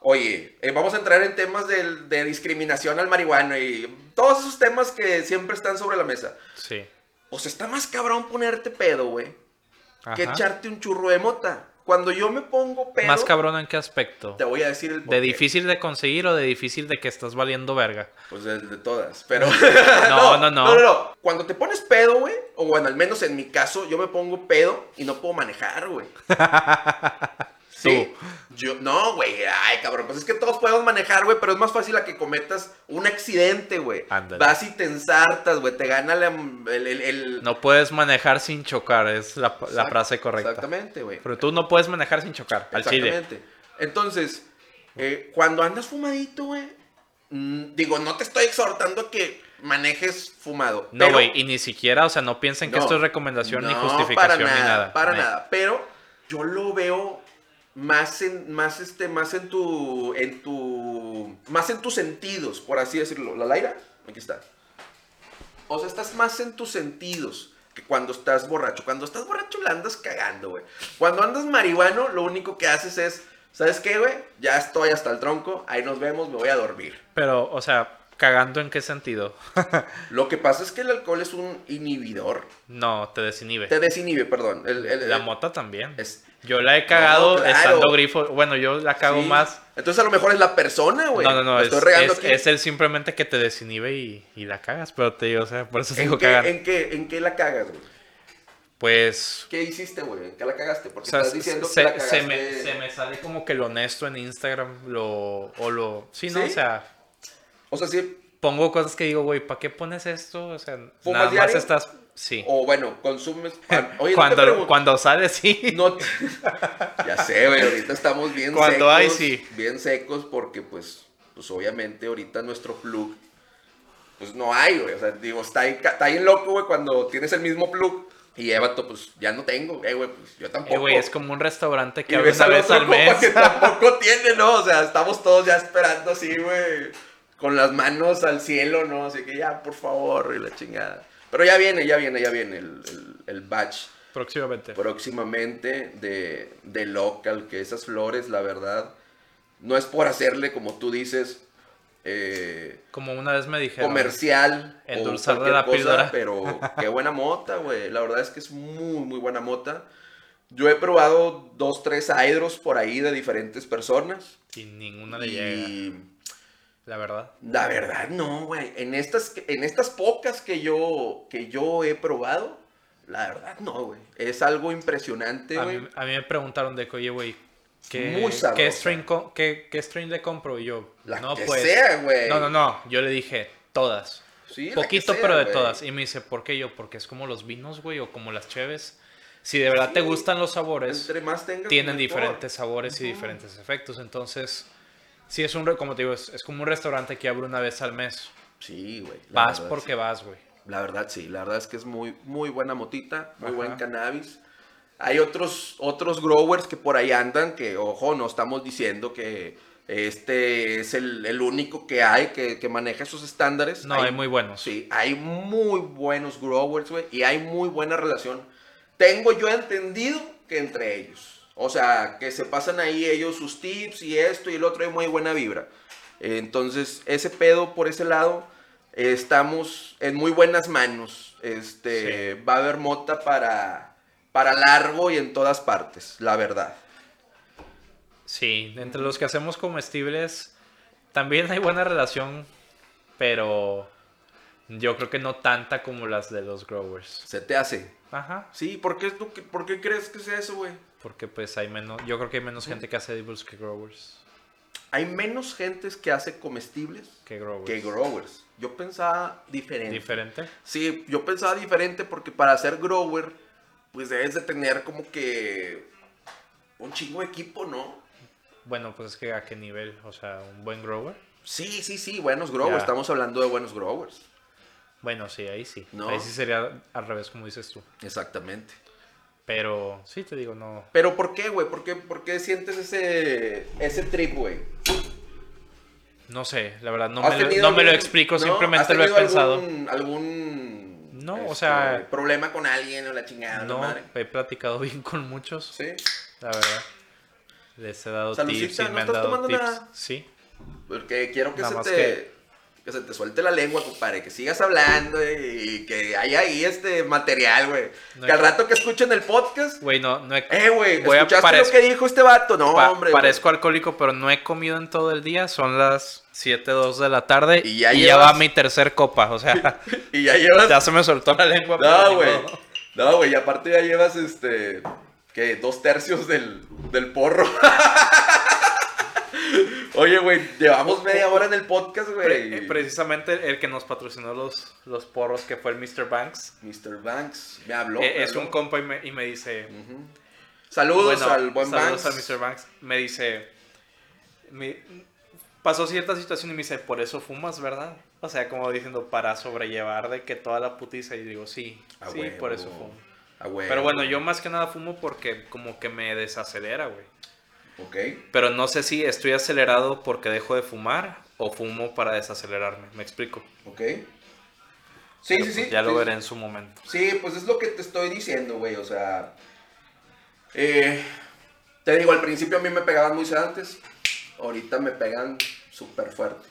oye, eh, vamos a entrar en temas del- de, discriminación al marihuana y todos esos temas que siempre están sobre la mesa. Sí. O sea, está más cabrón ponerte pedo, güey, que echarte un churro de mota. Cuando yo me pongo pedo, Más cabrón en qué aspecto? te voy a decir el ¿De porqué. difícil de conseguir o de difícil de que estás valiendo verga? Pues de, de todas, pero... No, no, no. No, no, no. Cuando te pones pedo, güey, o bueno, al menos en mi caso, yo me pongo pedo y no puedo manejar, güey. Sí. Yo, no, güey, ay, cabrón, pues es que todos podemos manejar, güey, pero es más fácil a que cometas un accidente, güey. Vas y te ensartas, güey, te gana la- el... el- el- No puedes manejar sin chocar, es la, frase correcta. Exactamente, güey. Pero tú no puedes manejar sin chocar, al chile. Exactamente. Entonces, eh, cuando andas fumadito, güey, mm, digo, no te estoy exhortando a que manejes fumado. No, güey, y ni siquiera, o sea, no piensen que esto es recomendación ni justificación para ni nada, nada. Para nada. Pero yo lo veo más en, más este, más en tu, en tu, más en tus sentidos, por así decirlo. La Laira, aquí está. O sea, estás más en tus sentidos que cuando estás borracho. Cuando estás borracho la andas cagando, güey. Cuando andas marihuano, lo único que haces es, ¿sabes qué, güey? Ya estoy hasta el tronco, ahí nos vemos, me voy a dormir. Pero, o sea, ¿cagando en qué sentido? Lo que pasa es que el alcohol es un inhibidor. no, te desinhibe. Te desinhibe, perdón. El- el- La mota también. es- Yo la he cagado No, claro. estando grifo. Bueno, yo la cago Sí. más. Entonces a lo mejor es la persona, güey. No, no, no. Me Es, estoy regando es- aquí. es el simplemente que te desinhibe y, y la cagas. Pero te digo, o sea, por eso te ¿En digo qué, cagar. ¿En qué, en qué la cagas, güey? Pues. ¿Qué hiciste, güey? ¿En qué la cagaste? Porque O sea, estás se, diciendo se- que la se cagaste... me, se me sale como que lo honesto en Instagram. Lo, o lo. Sí, ¿no? ¿Sí? O sea, O sea, sí... pongo cosas que digo, güey, ¿para qué pones esto? O sea, ¿Fumas nada más estás. Sí. O bueno, consumes... Oye, cuando, cuando sale, sí. no ya sé, güey. Ahorita estamos bien Cuando secos. hay, sí. Bien secos porque, pues... Pues obviamente ahorita nuestro plug... Pues no hay, güey. O sea, digo, está ahí, está ahí loco, güey, cuando tienes el mismo plug. Y Evato, pues ya no tengo. Eh, güey, pues yo tampoco. Eh, güey, es como un restaurante que abre una vez al mes. que tampoco tiene, ¿no? O sea, estamos todos ya esperando así, güey. Con las manos al cielo, ¿no? Así que ya, por favor, y la chingada. Pero ya viene, ya viene, ya viene el, el, el batch Próximamente. próximamente de, de local, que esas flores, la verdad, no es por hacerle, como tú dices, eh, Como una vez me dijeron. comercial Endulzarle cualquier la cosa, píldora. pero qué buena mota, güey. La verdad es que es muy, muy buena mota. Yo he probado dos, tres hydros por ahí de diferentes personas. Y ninguna le llega, Y la verdad. la verdad, no, güey. En estas, en estas pocas que yo, que yo he probado, la verdad, no, güey. Es algo impresionante, A güey. mí, a mí me preguntaron de que, oye, güey, ¿qué. ¿qué, qué, qué le compro? Y yo, La no, que pues. sea, güey. No, no, no. Yo le dije, todas. Sí, Poquito, sea, pero de todas. Y me dice, ¿por qué yo? Porque es como los vinos, güey, o como las cheves. Si de verdad te gustan los sabores, Entre más tengas, tienen mejor. diferentes sabores y diferentes efectos. Entonces, sí es un, como te digo, es, es como un restaurante que abre una vez al mes. Sí, güey. Vas porque sí. vas, güey. La verdad, sí. La verdad es que es muy, muy buena motita, muy Ajá. buen cannabis. Hay otros, otros growers que por ahí andan que, ojo, no estamos diciendo que este es el, el único que hay que, que maneja esos estándares. No, hay muy buenos. Sí, hay muy buenos growers, güey, y hay muy buena relación. Tengo yo entendido que entre ellos. O sea, que se pasan ahí ellos sus tips y esto y el otro, hay muy buena vibra. Entonces, ese pedo por ese lado, estamos en muy buenas manos. Este, va a haber mota para, para largo y en todas partes, la verdad. Sí, entre los que hacemos comestibles también hay buena relación, pero yo creo que no tanta como las de los growers. Se te hace. Ajá, Sí, ¿por qué, tú- por qué crees que sea eso, güey? Porque pues hay menos, yo creo que hay menos gente que hace edibles que growers. Hay menos gentes que hace comestibles Que growers. que growers. Yo pensaba diferente. Diferente. Sí, yo pensaba diferente porque para ser grower, pues debes de tener como que un chingo de equipo, ¿no? Bueno, pues es que a qué nivel, o sea, un buen grower. Sí, sí, sí, buenos growers. Ya. Estamos hablando de buenos growers. Bueno, sí, ahí sí. No. Ahí sí sería al revés, como dices tú. Exactamente. Pero sí te digo, no. Pero ¿por qué, güey? ¿Por qué, por qué sientes ese, ese trip, güey? No sé, la verdad, no ¿Has me, lo, no me lo explico, simplemente lo he pensado. Algún, algún No, o este, sea- problema con alguien o la chingada, No, madre? he platicado bien con muchos, Sí. la verdad. Les he dado tips y ¿no me han estás dado tomando tips. nada? Sí. Porque quiero que Nada se te que- que... se te suelte la lengua, compadre, que sigas hablando y, y que haya ahí este material, güey. No que al rato que escuchen el podcast, Güey, no, no he... eh, güey, ¿escuchaste parezco- lo que dijo este vato? No, pa- hombre. parezco alcohólico, pero no he comido en todo el día. Son las 7, 2 de la tarde Y y ya ya, llevas- va mi tercer copa. O sea, Y ya llevas ya se me soltó la lengua. No, güey. No, güey, y aparte ya llevas este. ¿Qué? Dos tercios del, del porro. Oye, güey, llevamos media hora en el podcast, güey. eh, precisamente el que nos patrocinó los, los porros, que fue el Mr. Banks, Mr. Banks me habló. eh, es un compa y me, y me dice... Saludos Bueno, al buen saludos Banks. al Mr. Banks. Me dice. me- pasó cierta situación y me dice, por eso fumas, ¿verdad? O sea, como diciendo, para sobrellevar de que toda la putiza. Y digo, sí, sí, por eso fumo. Ah. Pero bueno, yo más que nada fumo porque como que me desacelera, güey. Pero no sé si estoy acelerado porque dejo de fumar o fumo para desacelerarme. ¿Me explico? Ok. Sí, Pero, sí, pues, sí. Ya lo sí. veré en su momento. Sí, pues es lo que te estoy diciendo, güey. O sea. eh, te digo, al principio a mí me pegaban muy sedantes. Ahorita me pegan súper fuerte.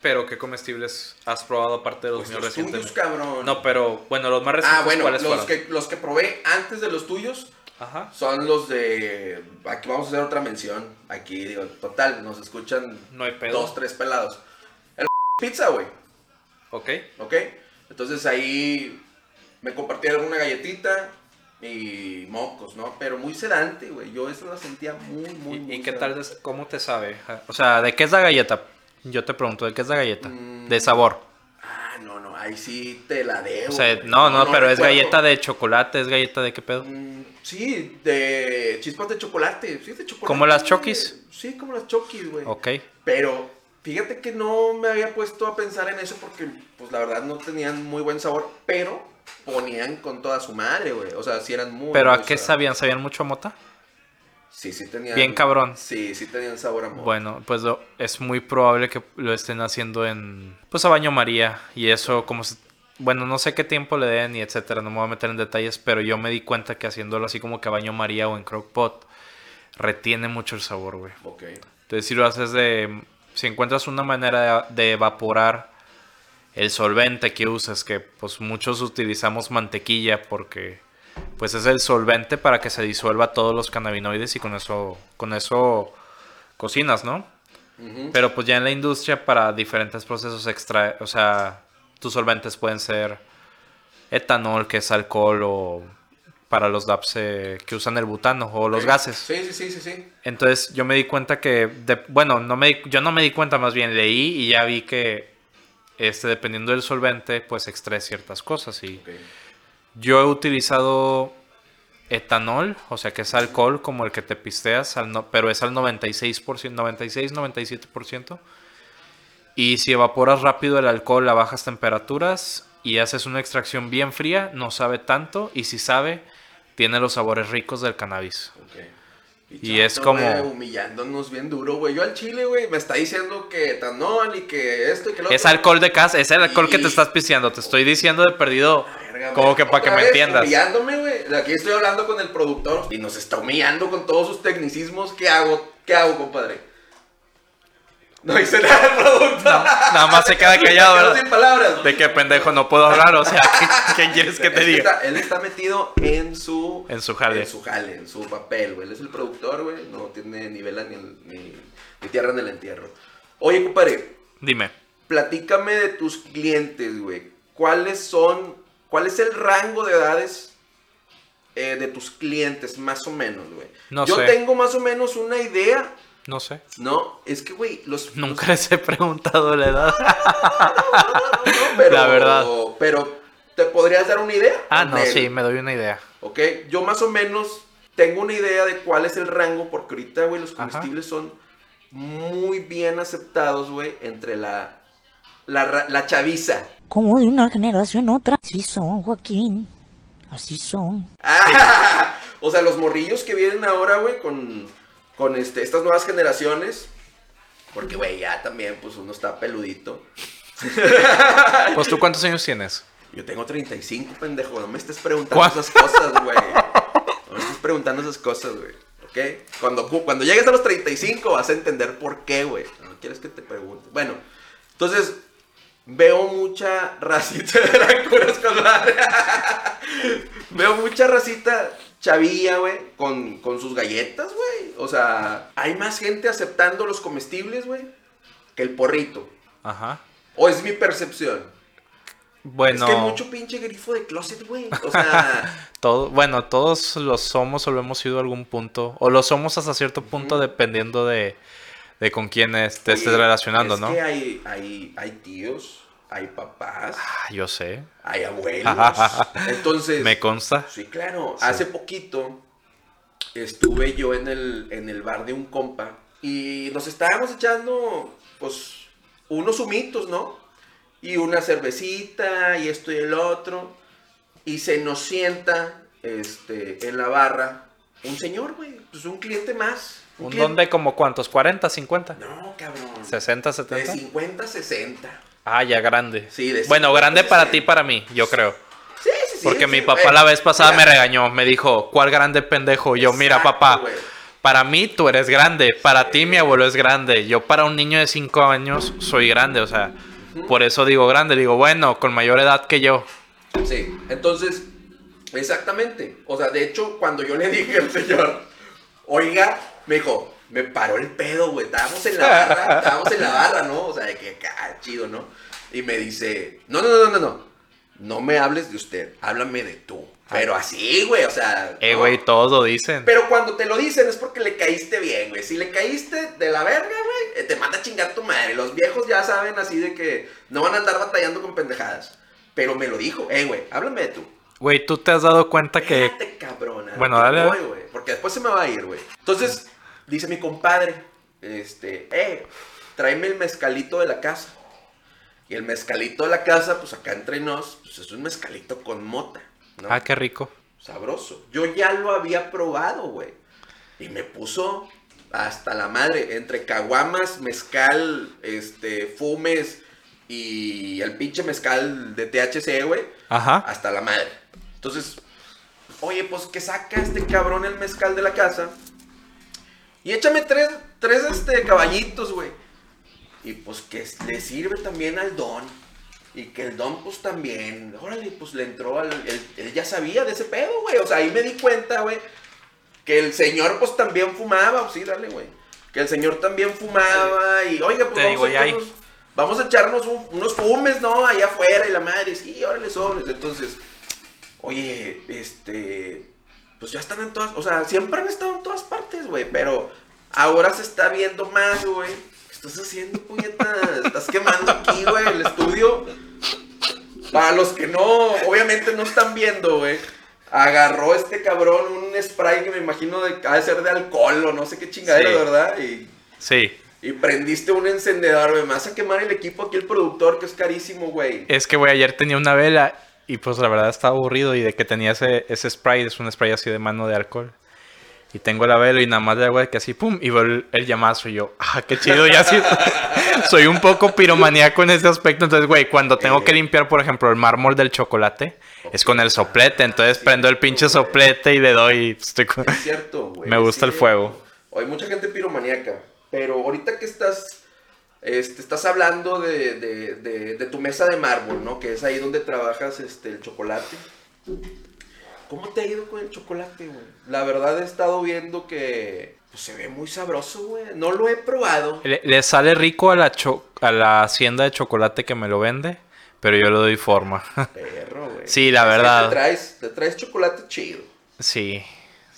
Pero ¿qué comestibles has probado aparte de los Pues míos los tuyos, cabrón. No, pero bueno, los más recientes ah, bueno, ¿cuáles los fueron? que, los que probé antes de los tuyos Ajá. son los de. Aquí vamos a hacer otra mención. Aquí, digo, total, nos escuchan No hay pedo. dos, tres pelados. El pizza, güey. Ok. ¿Ok? Entonces ahí me compartieron una galletita y mocos, ¿no? Pero muy sedante, güey. Yo eso la sentía muy, muy, ¿Y, muy y qué sedante. tal? ¿Cómo te sabe? O sea, ¿de qué es la galleta? Yo te pregunto, ¿de qué es la galleta? Mm. De sabor. Ah, no, no, ahí sí te la debo. O sea, no, no, pero es recuerdo. galleta de chocolate, es galleta de qué pedo. Mm, sí, de chispas de chocolate. Sí, de chocolate. ¿Como las. Chokis? Sí, como las chokis, güey. Ok. Pero fíjate que no me había puesto a pensar en eso porque, pues la verdad, no tenían muy buen sabor, pero ponían con toda su madre, güey. O sea, sí eran muy. ¿Pero a qué sabían? ¿Sabían mucho a mota? Sí, sí tenían. Bien cabrón. Sí, sí tenían sabor a mota. Bueno, pues lo- es muy probable que lo estén haciendo en, pues a baño María y eso como se- bueno, no sé qué tiempo le den y etcétera, no me voy a meter en detalles, pero yo me di cuenta que haciéndolo así como que a baño María o en crockpot retiene mucho el sabor, güey. Ok. Entonces si lo haces de si encuentras una manera de, de evaporar el solvente que uses, que pues muchos utilizamos mantequilla porque pues es el solvente para que se disuelva todos los cannabinoides y con eso con eso cocinas, ¿no? Pero pues ya en la industria para diferentes procesos extra, o sea, tus solventes pueden ser etanol, que es alcohol, o para los DAPs eh, que usan el butano, o los gases. Sí, sí, sí, sí, sí. Entonces yo me di cuenta que, de- bueno, no me, yo no me di cuenta, más bien leí y ya vi que, este, dependiendo del solvente, pues extrae ciertas cosas. Y yo he utilizado etanol, o sea que es alcohol como el que te pisteas, al no- pero es al 96%, 96-97%. Y si evaporas rápido el alcohol a bajas temperaturas y haces una extracción bien fría, no sabe tanto. Y si sabe, tiene los sabores ricos del cannabis. Y es como- güey, humillándonos bien duro, güey. Yo al chile, güey, me está diciendo que etanol y que esto y que lo Es otro. alcohol de casa, es el alcohol que te estás pisteando. Te estoy diciendo de perdido, Verga, como que para que me entiendas. Humillándome, güey. Aquí estoy hablando con el productor y nos está humillando con todos sus tecnicismos. ¿Qué hago? ¿Qué hago, compadre? No hice nada el productor. Nada más se queda callado, ¿verdad? sin palabras. De qué pendejo no puedo hablar, o sea, ¿qué, qué quieres que te diga? está- él está metido en su... En su jale. En su jale, en su papel, güey. Él es el productor, güey. No tiene ni vela ni, ni, ni tierra en el entierro. Oye, compadre, Dime. platícame de tus clientes, güey. ¿Cuáles son, cuál es el rango de edades eh, de tus clientes, más o menos, güey? No Yo sé. tengo más o menos una idea, No sé. ¿no? Es que, güey, los... Nunca les he preguntado la edad. los- no, pero, La verdad. Pero, ¿te podrías dar una idea? Ah, no, sí, me doy una idea. ¿Ok? Yo más o menos tengo una idea de cuál es el rango, porque ahorita, güey, los Ajá. comestibles son muy bien aceptados, güey, entre la, la, la chaviza. Como de una generación a otra. Así son, Joaquín. Así son. Ah, o sea, los morrillos que vienen ahora, güey, con, con este, estas nuevas generaciones. Porque, güey, ya también, pues uno está peludito. Pues tú cuántos años tienes? Yo tengo 35, pendejo. No me estés preguntando ¿Cuál? esas cosas, güey. No me estés preguntando esas cosas, güey. ¿Ok? Cuando, cu- cuando llegues a los 35 vas a entender por qué, güey. No quieres que te pregunte. Bueno, entonces veo mucha racita de la cura escolar. veo mucha racita chavilla, güey, con, con sus galletas, güey. O sea, hay más gente aceptando los comestibles, güey, que el porrito. Ajá. O es mi percepción. Bueno, Es que hay mucho pinche grifo de closet, güey. O sea, todo, bueno, todos lo somos o lo hemos sido a algún punto. O lo somos hasta cierto punto dependiendo de, de con quién te estés relacionando, es ¿no? que hay, hay, hay tíos, hay papás, Ah, yo sé. hay abuelos. Entonces, Me consta. sí, claro. Hace poquito estuve yo en el, en el bar de un compa y nos estábamos echando, pues, unos humitos, ¿no? Y una cervecita y esto y el otro. Y se nos sienta este, en la barra un señor, güey. Pues un cliente más. ¿Un cliente- don de como cuántos? ¿40, 50? No, cabrón. 60, De 70. 50 a 60. Ah, ya grande. Sí, de bueno, 50, grande para 60. ti y para mí, yo creo. Sí, sí, sí. Porque sí, mi papá güey. la vez pasada me regañó, me dijo, ¿cuál grande pendejo? Yo, mira papá, güey. para mí tú eres grande, para ti mi abuelo es grande, yo para un niño de 5 años soy grande, o sea, por eso digo grande, digo, bueno, con mayor edad que yo. Sí, entonces, exactamente. O sea, de hecho, cuando yo le dije al señor, oiga, me dijo, me paró el pedo, güey. Estábamos en la barra, estábamos en la barra, ¿no? O sea, de que acá, chido, ¿no? Y me dice, no, no, no, no, no, no. No me hables de usted, háblame de tú. Pero así, güey, o sea. Eh, no. güey, todos lo dicen. Pero cuando te lo dicen es porque le caíste bien, güey. Si le caíste de la verga, güey, eh, te manda a chingar tu madre. Los viejos ya saben así de que no van a andar batallando con pendejadas. Pero me lo dijo, eh, güey, háblame de tú. Güey, tú te has dado cuenta que... Cabrona. Bueno, dale, voy, güey, porque después se me va a ir, güey. Entonces, dice mi compadre, este, eh, tráeme el mezcalito de la casa. Y el mezcalito de la casa, pues acá entre nos, pues es un mezcalito con mota, ¿no? Ah, qué rico. sabroso. Yo ya lo había probado, güey. Y me puso hasta la madre. Entre caguamas, mezcal, este, fumes y el pinche mezcal de THC, güey. Ajá. Hasta la madre. Entonces, oye, pues que saca este cabrón el mezcal de la casa. Y échame tres, tres este, caballitos, güey. Y pues que le sirve también al don. Y que el don, pues también. Órale, pues le entró al. Él, él ya sabía de ese pedo, güey. O sea, ahí me di cuenta, güey. Que el señor, pues también fumaba. Pues sí, dale, güey. Que el señor también fumaba. Y oiga, pues vamos, digo, a echarnos, vamos a echarnos un- unos fumes, ¿no? Allá afuera. Y la madre, sí, órale, sobres. Entonces, oye, este. Pues ya están en todas. O sea, siempre han estado en todas partes, güey. Pero ahora se está viendo más, güey. ¿Qué estás haciendo, puñeta? Estás quemando aquí, güey, el estudio. Para los que no, obviamente no están viendo, güey. Agarró este cabrón un spray que me imagino de, ha de ser de alcohol o no sé qué chingadera, Sí. ¿verdad? Y, Sí. y prendiste un encendedor, güey. Me vas a quemar el equipo aquí, el productor, que es carísimo, güey. Es que, güey, ayer tenía una vela y pues la verdad estaba aburrido y de que tenía ese, ese spray, es un spray así de mano de alcohol. Y tengo la vela y nada más le hago de que así, pum, y veo el, el llamazo y yo, ah, qué chido, ya sí. Soy un poco piromaníaco en ese aspecto, entonces, güey, cuando tengo que limpiar, por ejemplo, el mármol del chocolate, es con el soplete, entonces Sí, prendo el pinche güey. soplete y le doy, y estoy con- Es cierto, güey. Me gusta el fuego. Hay mucha gente piromaníaca. Pero ahorita que estás. Este, estás hablando de, de- de- de tu mesa de mármol, ¿no? Que es ahí donde trabajas este, el chocolate. ¿Cómo te ha ido con el chocolate, güey? La verdad he estado viendo que pues, se ve muy sabroso, güey. No lo he probado. Le, le sale rico a la, cho- a la hacienda de chocolate que me lo vende, pero yo le doy forma. Perro, güey. Sí, la verdad. Te traes, te traes chocolate chido. sí,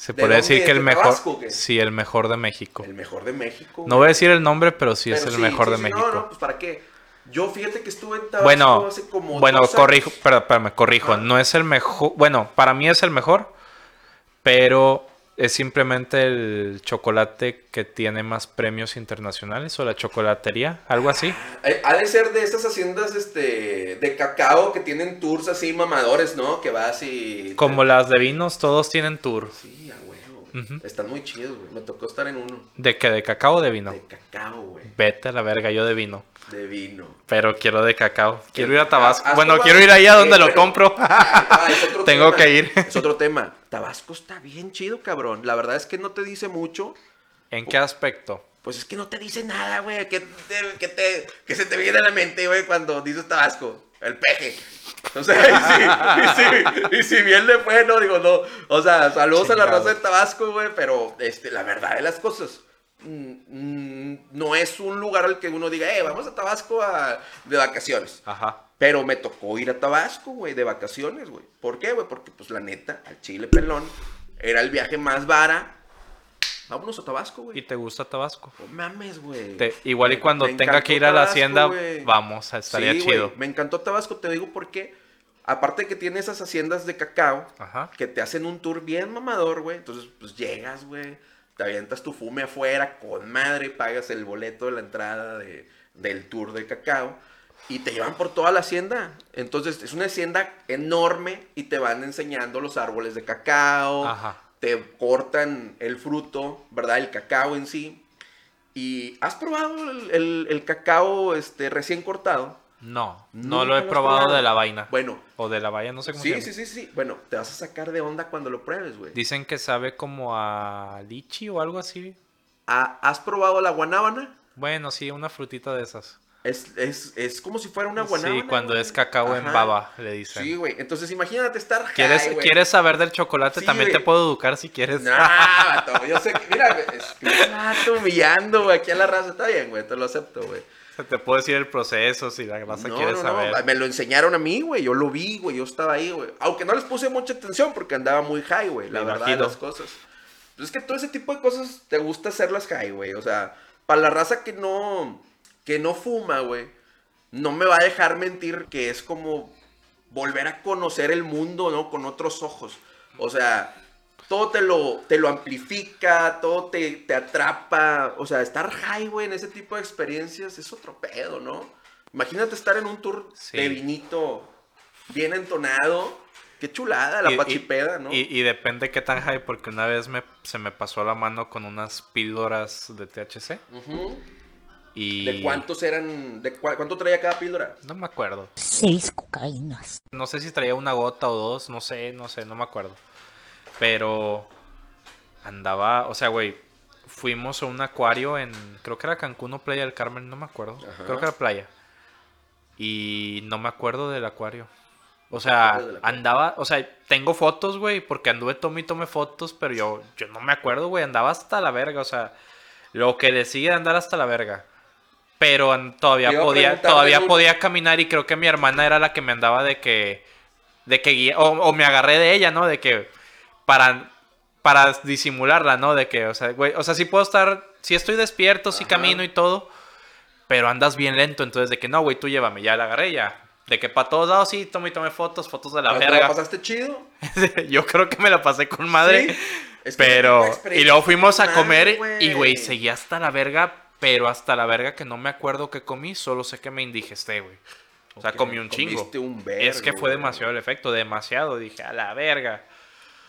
se ¿De puede dónde decir que el ¿De mejor, sí, el mejor de México. El mejor de México. No voy a decir el nombre, pero sí es el sí, mejor sí, de sí, México. No, no, pues para qué. Yo fíjate que estuve en Tabasco Bueno, hace como bueno, dos años. corrijo, pero espérame, corrijo, Ah. no es el mejor, bueno, para mí es el mejor, pero es simplemente el chocolate que tiene más premios internacionales o la chocolatería, algo así. Eh, Ha de ser de estas haciendas este, de cacao que tienen tours así mamadores, ¿no? Que vas y... Como las de vinos, todos tienen tour. Sí, Están muy chidos, güey. Me tocó estar en uno. ¿De qué? ¿De cacao o de vino? De cacao, güey. Vete a la verga, yo de vino. De vino. Pero quiero de cacao. Quiero ir a Tabasco. ¿Has Bueno, quiero ir ahí a donde lo compro. Ah, Tengo tema. que ir. Es otro tema. Tabasco está bien chido, cabrón. La verdad es que no te dice mucho. ¿En qué aspecto? Pues es que no te dice nada, güey. ¿Qué te, qué te- qué se te viene a la mente, güey, cuando dices Tabasco? El peje. Sea, y sí, y sí, y si bien le fue, no, digo, no. O sea, saludos a la raza de Tabasco, güey, pero este, la verdad de las cosas. mm, mm, no es un lugar al que uno diga, eh, vamos a Tabasco a- de vacaciones. Ajá. Pero me tocó ir a Tabasco, güey, de vacaciones, güey. ¿Por qué, güey? Porque, pues, la neta, al Chile Pelón era el viaje más vara. Vámonos a Tabasco, ¿Y güey. te gusta Tabasco? No mames, güey. Te- igual y cuando tenga que ir a la Tabasco, hacienda, güey. vamos, estaría Sí, chido. Me encantó Tabasco, te digo porque, aparte de que tiene esas haciendas de cacao, Ajá. que te hacen un tour bien mamador, güey. Entonces, pues llegas, güey. Te avientas tu fume afuera con madre, pagas el boleto de la entrada de- del tour de cacao. Y te llevan por toda la hacienda. Entonces, es una hacienda enorme y te van enseñando los árboles de cacao. Ajá. Te cortan el fruto, ¿verdad? El cacao en sí. ¿Y has probado el, el- el cacao este, recién cortado? No, no lo he probado de la vaina. Bueno, O de la vaina, no sé cómo se sí, llama. sí, sí, sí. Bueno, te vas a sacar de onda cuando lo pruebes, güey. Dicen que sabe como a lichi o algo así. ¿Ha- ¿Has probado la guanábana? Bueno, sí, una frutita de esas. Es, es, es como si fuera una guanábana. sí, cuando es cacao en baba, le dicen. Sí, güey. Entonces imagínate estar high, ¿Quieres. ¿Quieres saber del chocolate? Sí, También te puedo educar si quieres. No, vato, yo sé que, mira, es humillando, güey, aquí a la raza. Está bien, güey, te lo acepto, güey. te puedo decir el proceso si la raza No, quiere no, saber. no, me lo enseñaron a mí, güey, yo lo vi, güey, yo estaba ahí, güey. Aunque no les puse mucha atención porque andaba muy high, güey, la Me verdad de las cosas. Pues es que todo ese tipo de cosas te gusta hacerlas high, güey. O sea, para la raza que no, que no fuma, güey, no me va a dejar mentir que es como volver a conocer el mundo, ¿no? Con otros ojos. O sea, todo te lo, te lo amplifica, todo te, te atrapa. O sea, estar high, güey, en ese tipo de experiencias es otro pedo, ¿no? Imagínate estar en un tour Sí. de vinito bien entonado. Qué chulada, la Y- y- pachipeda, ¿no? Y, y depende qué tan high, porque una vez me, se me pasó la mano con unas píldoras de THC. Y ¿De cuántos eran? ¿De cuánto traía cada píldora? No me acuerdo. Seis cocaínas. No sé si traía una gota o dos, no sé, no sé, no me acuerdo. Pero andaba, o sea, güey, fuimos a un acuario en, creo que era Cancún o Playa del Carmen, no me acuerdo. Ajá. Creo que era playa. Y no me acuerdo del acuario. O sea, andaba, o sea, tengo fotos, güey, porque anduve tome y tome fotos, pero yo, yo no me acuerdo, güey, andaba hasta la verga, o sea, lo que decía andar hasta la verga. Pero todavía podía, todavía un- podía caminar y creo que mi hermana era la que me andaba de que, de que guía, o, o me agarré de ella, ¿no? De que, para, para disimularla, ¿no? De que, o sea, güey, o sea, sí puedo estar, sí estoy despierto, sí Ajá. camino y todo, pero andas bien lento, entonces de que no, güey, tú llévame, ya la agarré ya. De que para todos lados sí, tome y tome fotos, fotos de la ¿Te la verga. pasaste chido? Yo creo que me la pasé con madre. Sí. Es que Pero, y luego fuimos a comer y, güey, seguí hasta la verga, pero hasta la verga que no me acuerdo que comí, solo sé que me indigesté, güey. O sea, comí un chingo. un es que vergo, fue güey. demasiado el efecto, demasiado. Dije, a la verga.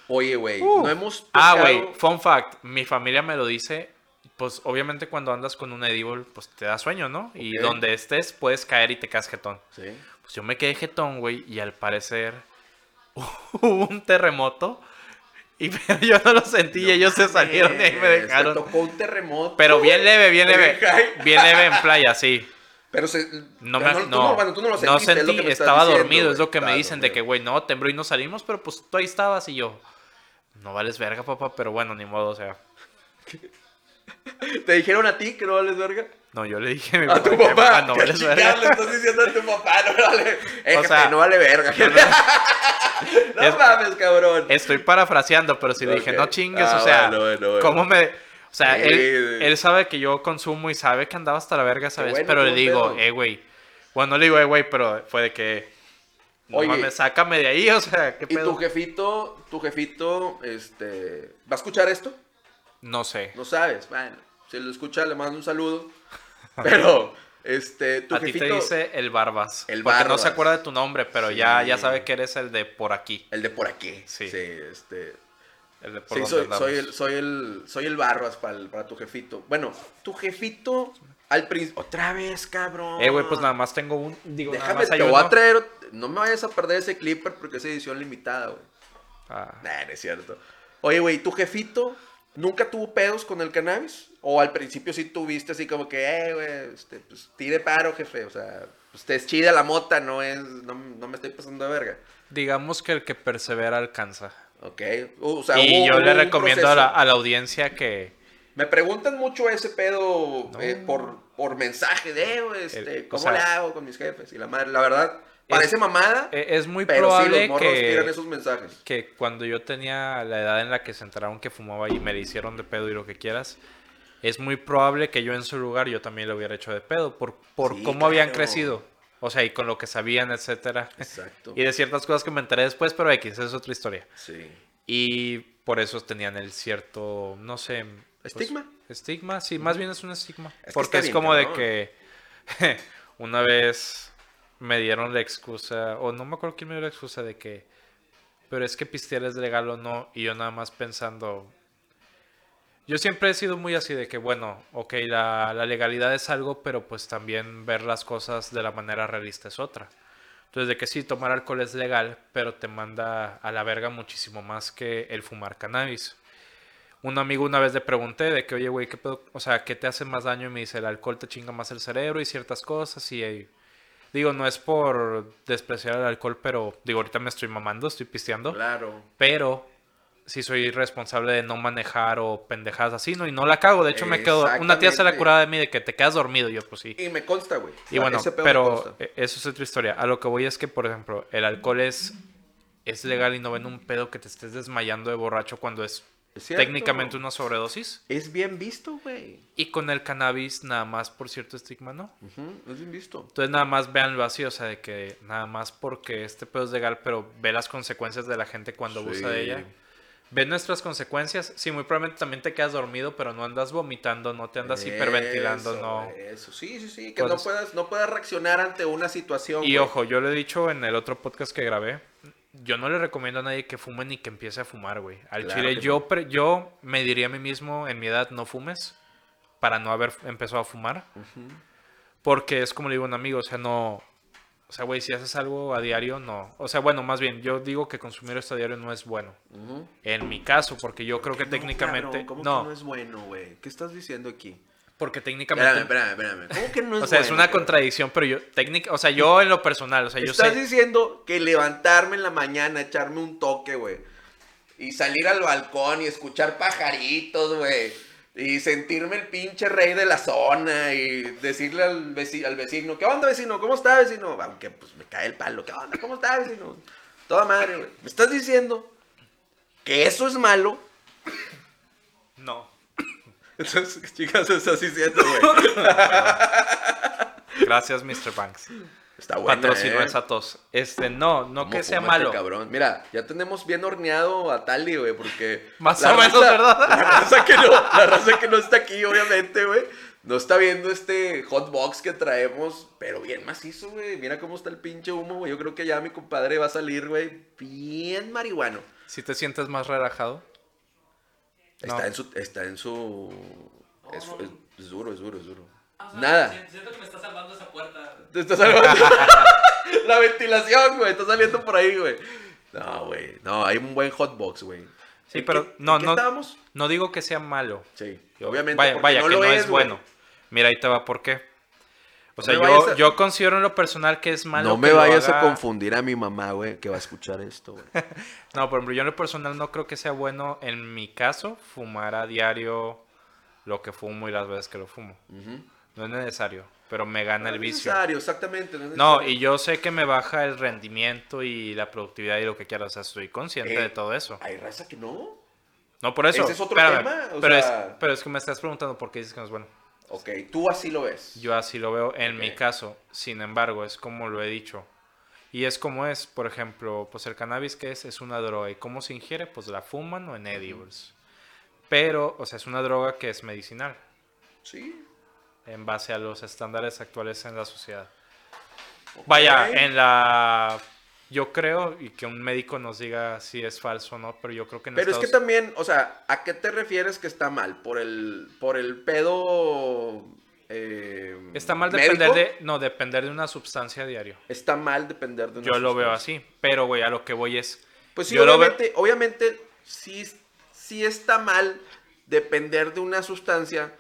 Oye, güey, Uh. no hemos Ah, güey, fun fact. Mi familia me lo dice. Pues obviamente cuando andas con un edible, pues te da sueño, ¿no? Y donde estés puedes caer y te quedas jetón. Sí. Pues yo me quedé jetón, güey, y al parecer hubo un terremoto. Y pero yo no lo sentí y ellos se salieron y ahí me dejaron. Te tocó un terremoto. Pero bien leve, bien leve. Bien leve en playa, sí. Pero se, No tú no, bueno, tú no lo no sentiste, es lo sentí, que estaba diciendo, dormido, es lo que me dicen de que, güey, no, tembló y no salimos, pero pues tú ahí estabas y yo, no vales verga, papá, pero bueno, ni modo, o sea, ¿Te dijeron a ti que no vales verga? no, yo le dije a mi A papá, tu que, papá. no ¿Qué vales verga. le estás diciendo a tu papá? No vale. Eh, O jefe, sea, no vale verga. No, Es- mames, cabrón. Estoy parafraseando, pero si le dije, no chingues, Ah, o sea, bueno, bueno, bueno. ¿cómo me...? O sea, Sí, él, sí. él sabe que yo consumo y sabe que andaba hasta la verga, ¿sabes? bueno, pero le digo, pedo. eh, güey. Bueno, no le digo, eh, güey, pero fue de que... No Oye. mames, sácame de ahí, o sea, ¿qué ¿Y pedo? tu jefito, tu jefito, este, va a escuchar esto? No sé. No sabes. Bueno, si lo escucha, le mando un saludo. Pero, este, tu A ti jefito, te dice el Barbas. El porque no Barbas. se acuerda de tu nombre, pero Sí. ya, ya sabe que eres el de por aquí. el de por aquí. Sí. Sí, este, El de por sí, donde soy, andamos. soy el, soy el, soy el Barbas para, el- para tu jefito. Bueno, tu jefito al principio, otra vez, cabrón. Eh, güey, pues nada más tengo un. Digo, nada Déjame, más hay te voy a uno. traer, no me vayas a perder ese clipper porque es edición limitada, güey. Ah, Nah, no es cierto. Oye, güey, ¿tu jefito nunca tuvo pedos con el cannabis? ¿O al principio sí tuviste así como que, eh, güey, este, pues tire paro, jefe? O sea, pues te es chida la mota, no es, no, no me estoy pasando de verga. digamos que el que persevera alcanza. Ok. O sea, y hubo- yo hubo le recomiendo a la, a la audiencia que. Me preguntan mucho ese pedo No. eh, por, por mensaje de, güey, este, El- o ¿cómo sea, le hago con mis jefes? Y la madre, la verdad, parece mamada, eh, Es muy pero sí, probable los morros tiran que, esos mensajes. que cuando yo tenía la edad en la que se enteraron que fumaba y me le hicieron de pedo y lo que quieras, es muy probable que yo en su lugar yo también lo hubiera hecho de pedo por, por Sí, cómo habían crecido. O sea, y con lo que sabían, etcétera. Exacto. Y de ciertas cosas que me enteré después, pero X, es otra historia. Sí. Y por eso tenían el cierto, no sé. pues, ¿Estigma? estigma, sí, más bien es un estigma. Es que porque es como de que una vez me dieron la excusa, o no me acuerdo quién me dio la excusa de que, pero es que pistear es legal o no, y yo nada más pensando. Yo siempre he sido muy así de que, bueno, ok, la, la legalidad es algo, pero pues también ver las cosas de la manera realista es otra. Entonces, de que sí, tomar alcohol es legal, pero te manda a la verga muchísimo más que el fumar cannabis. Un amigo una vez le pregunté de que, oye, güey, ¿qué? O sea, ¿qué te hace más daño? Y me dice, el alcohol te chinga más el cerebro y ciertas cosas. Y digo, no es por despreciar el alcohol, pero digo, ahorita me estoy mamando, estoy pisteando. Claro. Pero sí soy responsable de no manejar o pendejadas así, ¿no? Y no la cago. De hecho, me quedo. Una tía se la curada de mí de que te quedas dormido. Yo, pues sí. Y me consta, güey. Y bueno, pero eh, eso es otra historia. A lo que voy es que, por ejemplo, el alcohol es, es legal y no ven un pedo que te estés desmayando de borracho cuando es. Técnicamente una sobredosis. Es bien visto, güey. Y con el cannabis, nada más por cierto estigma, ¿no? Ujú, Es bien visto. Entonces, nada más véanlo así, o sea, de que nada más porque este pedo es legal, pero ve las consecuencias de la gente cuando abusa de Sí. ella. Ve nuestras consecuencias. Sí, muy probablemente también te quedas dormido, pero no andas vomitando, no te andas hiperventilando, no. Eso, sí, sí, sí. Que no puedas, no puedas reaccionar ante una situación. Y ojo, yo lo he dicho en el otro podcast que grabé. Yo no le recomiendo a nadie que fume ni que empiece a fumar, güey. Al Claro chile, yo, pre- yo me diría a mí mismo en mi edad, no fumes, para no haber empezado a fumar. Porque es como le digo a un amigo, o sea, no. O sea, güey, si haces algo a diario, no. O sea, bueno, más bien, yo digo que consumir esto a diario no es bueno. En mi caso, porque yo creo que No, técnicamente. cabrón, ¿Cómo no, que no es bueno, güey? ¿Qué estás diciendo aquí? Porque Espérame, técnicamente. espérame, espérame. ¿Cómo que no es o sea, es una contradicción, pero yo, técnica, o sea, yo en lo personal, o sea, yo Estás sé. diciendo que levantarme en la mañana, echarme un toque, güey. Y salir al balcón y escuchar pajaritos, güey. Y sentirme el pinche rey de la zona y decirle al vecino, al vecino, ¿qué onda vecino? ¿Cómo está vecino? Aunque pues me cae el palo, ¿qué onda? ¿Cómo está vecino? Toda madre, güey. ¿Me estás diciendo que eso es malo? No. Entonces, chicas, estás diciendo, güey. Gracias, Mr. Banks. Está bueno. Patrocinó ¿eh? esa tos. Este, no, no que sea malo. cabrón? Mira, ya tenemos bien horneado a Tali, güey, porque... Más la o menos, ¿verdad? La raza, que no, la raza que no está aquí, obviamente, güey, no está viendo este hot box que traemos, pero bien macizo, güey. Mira cómo está el pinche humo, güey. Yo creo que ya mi compadre va a salir, güey, bien marihuano. Si te sientes más relajado. Está No. en su... Está en su... Es, No, no. es- es duro, es duro, es duro. Ah, o sea, Nada. Siento, siento que me está salvando esa puerta. Te está salvando la ventilación, güey. Está saliendo por ahí, güey. No, güey. No, hay un buen hotbox, güey. Sí, ¿En pero qué- no, no, estábamos? no digo que sea malo. Sí, obviamente. Vaya, vaya no que lo no es, es bueno. Mira, ahí te va por qué. O No sea, yo, vayas a- yo considero en lo personal que es malo. No me que vayas a confundir a mi mamá, güey, que va a escuchar esto, güey. No, por ejemplo, yo en lo personal no creo que sea bueno, en mi caso, fumar a diario lo que fumo y las veces que lo fumo. No es necesario, pero me gana No el es vicio. necesario, exactamente. No, es No, necesario. y yo sé que me baja el rendimiento y la productividad y lo que quieras. O sea, estoy consciente Eh, de todo eso. Hay raza que no. No, por eso. ese es otro espérame, tema, o pero, sea- es, pero es que me estás preguntando por qué dices que no es bueno. Ok, tú así lo ves. Yo así lo veo en mi caso. Sin embargo, es como lo he dicho. Y es como es, por ejemplo, pues el cannabis que es, es una droga. ¿Y cómo se ingiere? Pues la fuman o en edibles. Pero, o sea, es una droga que es medicinal, Sí. en base a los estándares actuales en la sociedad. Vaya, en la... Yo creo, y que un médico nos diga si es falso o no, pero yo creo que en Pero es que también, o sea, ¿a qué te refieres que está mal? ¿Por el, por el pedo eh, Está mal médico? depender de... No, depender de una sustancia diario. Está mal depender de una Yo lo veo así, pero güey, a lo que voy es... Pues sí, yo lo ve- obviamente, obviamente sí, sí está mal depender de una sustancia,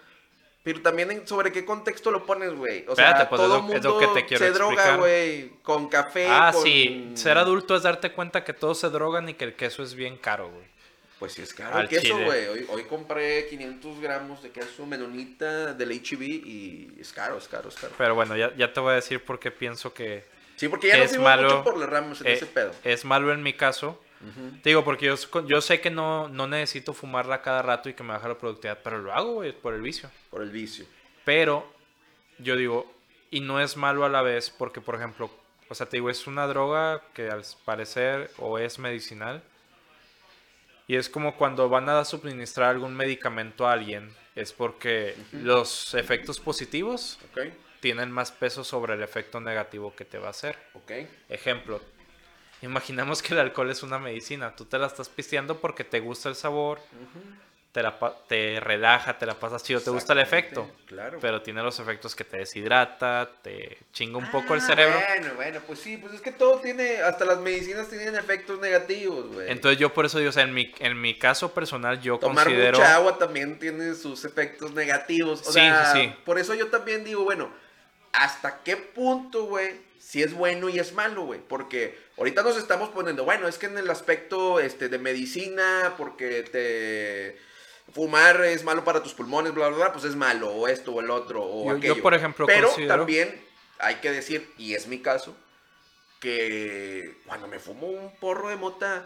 pero también en- sobre qué contexto lo pones, güey. O Espérate, sea, pues, es todo lo- mundo es lo que te quiero se droga, güey, con café. Ah, con- sí, ser adulto es darte cuenta que todos se drogan y que el queso es bien caro, güey. Pues sí es caro Al el queso, güey. Hoy, hoy compré 500 gramos de queso menonita del HB y es caro, es caro, es caro. Pero bueno, ya, ya te voy a decir por qué pienso que Sí, porque ya es malo, mucho por las ramos en eh, ese pedo. es malo en mi caso. Te digo, porque yo, yo sé que no, no necesito fumarla cada rato y que me baja la productividad, pero lo hago, güey, por el vicio. Por el vicio. Pero yo digo, y no es malo a la vez, porque por ejemplo, o sea, te digo, es una droga que al parecer o es medicinal. Y es como cuando van a suministrar algún medicamento a alguien, es porque los efectos positivos tienen más peso sobre el efecto negativo que te va a hacer. Ejemplo, imaginamos que el alcohol es una medicina. Tú te la estás pisteando porque te gusta el sabor, te, la te relaja, te la pasas chido, te gusta el efecto. Claro. Pero tiene los efectos que te deshidrata, te chinga un poco el Ah, cerebro. Bueno, bueno, pues sí, pues es que todo tiene, hasta las medicinas tienen efectos negativos, güey. Entonces yo por eso digo, o sea, en mi, en mi caso personal yo Tomar considero... mucha agua también tiene sus efectos negativos. O Sí, sea, sí, sí. por eso yo también digo, bueno, ¿hasta qué punto, güey? Si es bueno y es malo, güey. Porque ahorita nos estamos poniendo, bueno, es que en el aspecto este, de medicina, porque te fumar es malo para tus pulmones, bla, bla, bla, pues es malo, o esto o el otro, o Yo- yo, aquello. por ejemplo, Pero considero- también hay que decir, y es mi caso, que cuando me fumo un porro de mota,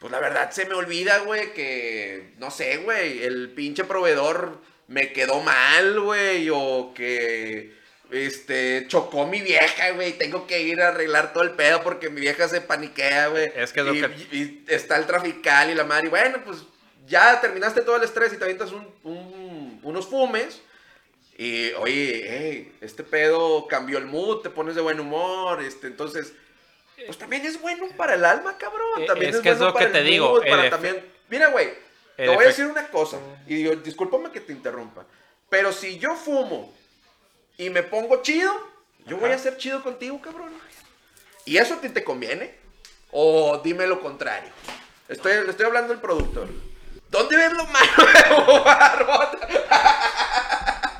pues la verdad se me olvida, güey, que, no sé, güey, el pinche proveedor me quedó mal, güey, o que, este, chocó mi vieja, güey, tengo que ir a arreglar todo el pedo porque mi vieja se paniquea, güey. Es que es lo y, que- y está el trafical y la madre, y bueno, pues ya terminaste todo el estrés y te avientas un- un- unos fumes. Y oye, hey, este pedo cambió el mood, te pones de buen humor, este, entonces, pues también es bueno para el alma, cabrón. Eh, También es es, que es lo que te digo, para también. Mira, güey, te voy a decir una cosa y digo, discúlpame que te interrumpa, pero si yo fumo y me pongo chido, yo voy a ser chido contigo, cabrón. ¿Y eso a ti te conviene? O dime lo contrario. Estoy, le estoy hablando del productor. ¿Dónde ves lo malo de?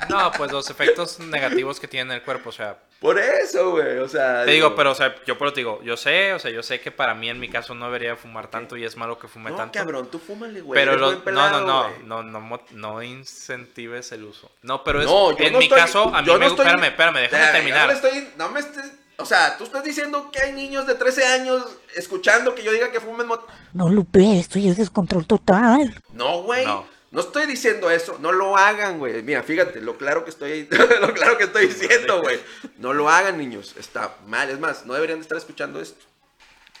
No, pues los efectos negativos que tiene el cuerpo, o sea, Por eso, güey, o sea... te digo, pero o sea, yo pero te digo, yo sé, o sea, yo sé que para mí en mi caso no debería fumar tanto y es malo que fume No, tanto. cabrón, tú fúmale, güey. Pero lo- no, no, no, no, no, no incentives el uso. No, pero es, No, yo en no mi estoy- caso, a mí yo me no gusta, estoy- espérame, espérame, déjame terminar. yo no estoy, no me estés, o sea, tú estás diciendo que hay niños de 13 años escuchando que yo diga que fumen mot... No, Lupe, esto ya es descontrol total. No, güey. No. No. estoy diciendo eso, no lo hagan, güey. Mira, fíjate, lo claro que estoy, lo claro que estoy diciendo, güey. No lo hagan, niños. Está mal, es más, no deberían de estar escuchando esto.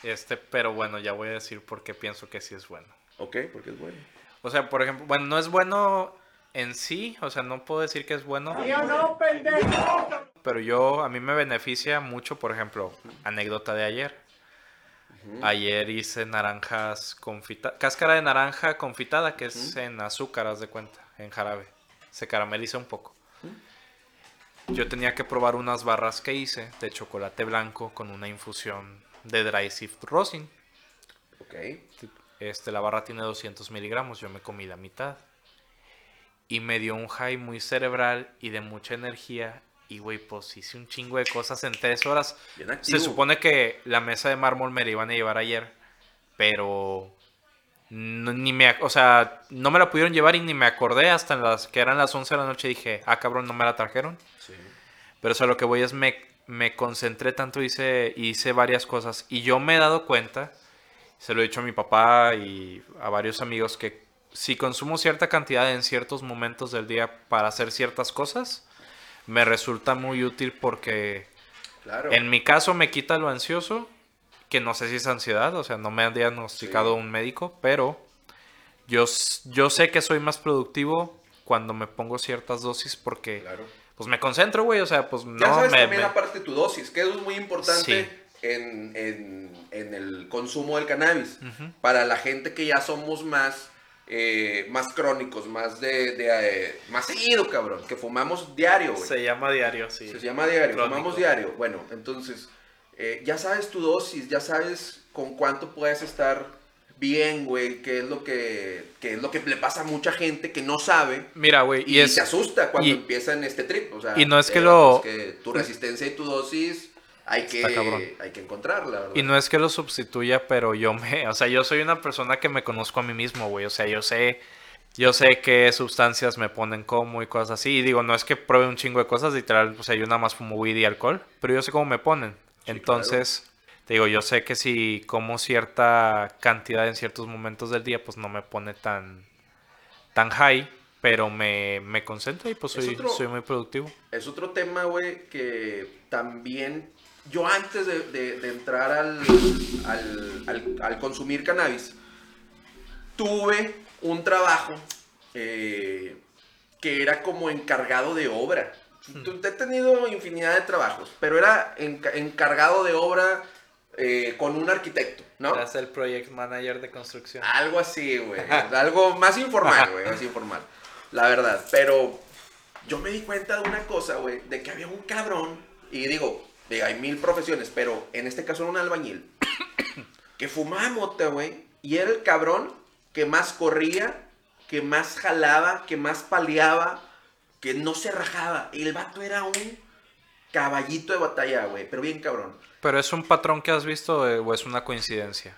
Este, pero bueno, ya voy a decir por qué pienso que sí es bueno. Ok, porque es bueno. O sea, por ejemplo, bueno, no es bueno en sí, o sea, no puedo decir que es bueno. Pero yo, a mí me beneficia mucho, por ejemplo, anécdota de ayer. Ayer hice naranjas confitadas, cáscara de naranja confitada, que es en azúcar, haz de cuenta, en jarabe. Se carameliza un poco. Yo tenía que probar unas barras que hice de chocolate blanco con una infusión de dry sift rosin. Ok. Este, la barra tiene 200 miligramos, yo me comí la mitad. Y me dio un high muy cerebral y de mucha energía. Y, güey, pues hice un chingo de cosas en tres horas. Se supone que la mesa de mármol me la iban a llevar ayer, pero no, ni me, o sea, no me la pudieron llevar y ni me acordé hasta en las que eran las 11 de la noche. Dije, ah, cabrón, no me la trajeron. Sí. Pero eso a lo que voy es me, me concentré tanto, hice, hice varias cosas. Y yo me he dado cuenta, se lo he dicho a mi papá y a varios amigos, que si consumo cierta cantidad en ciertos momentos del día para hacer ciertas cosas, me resulta muy útil porque Claro. en mi caso me quita lo ansioso que no sé si es ansiedad, o sea, no me han diagnosticado un médico, pero yo, yo sé que soy más productivo cuando me pongo ciertas dosis porque Claro. pues me concentro, güey, o sea, pues no ya sabes me, también me- aparte tu dosis, que eso es muy importante Sí. en, en- en el consumo del cannabis. Para la gente que ya somos más, eh, más crónicos, más de, de, eh, más seguido, cabrón, que fumamos diario, güey. se llama diario, sí. Se llama diario, Crónico. fumamos diario. Bueno, entonces, eh, ya sabes tu dosis, ya sabes con cuánto puedes estar bien, güey, qué es lo que, qué es lo que le pasa a mucha gente que no sabe. Mira, güey, Y, y, es se asusta cuando y- empiezan este trip. O sea, y no es que eh, lo- es que tu resistencia y tu dosis hay que, hay que encontrarla, ¿verdad? Y no es que lo sustituya, pero yo me, o sea, yo soy una persona que me conozco a mí mismo, güey. O sea, yo sé, yo sé qué sustancias me ponen como y cosas así. Y digo, no es que pruebe un chingo de cosas, literal, o sea, yo nada más fumo weed y alcohol, pero yo sé cómo me ponen. Entonces, te digo, yo sé que si como cierta cantidad en ciertos momentos del día, pues no me pone tan, tan high, pero me, me concentro y pues Es soy, otro- soy muy productivo. Es otro tema, güey, que también yo antes de, de- de entrar al, al, al- al consumir cannabis, tuve un trabajo eh, que era como encargado de obra. He tenido infinidad de trabajos, pero era enca- encargado de obra eh, con un arquitecto, ¿no? el project manager de construcción. Algo así, güey. Algo más informal, güey. Más informal. La verdad. Pero yo me di cuenta de una cosa, güey. De que había un cabrón. Y digo, hay mil profesiones. Pero en este caso era un albañil. Que fumaba mota, güey. Y era el cabrón que más corría. Que más jalaba. Que más paleaba. Que no se rajaba. Y el vato era un caballito de batalla, güey. Pero bien cabrón. ¿Pero es un patrón que has visto eh, o es una coincidencia?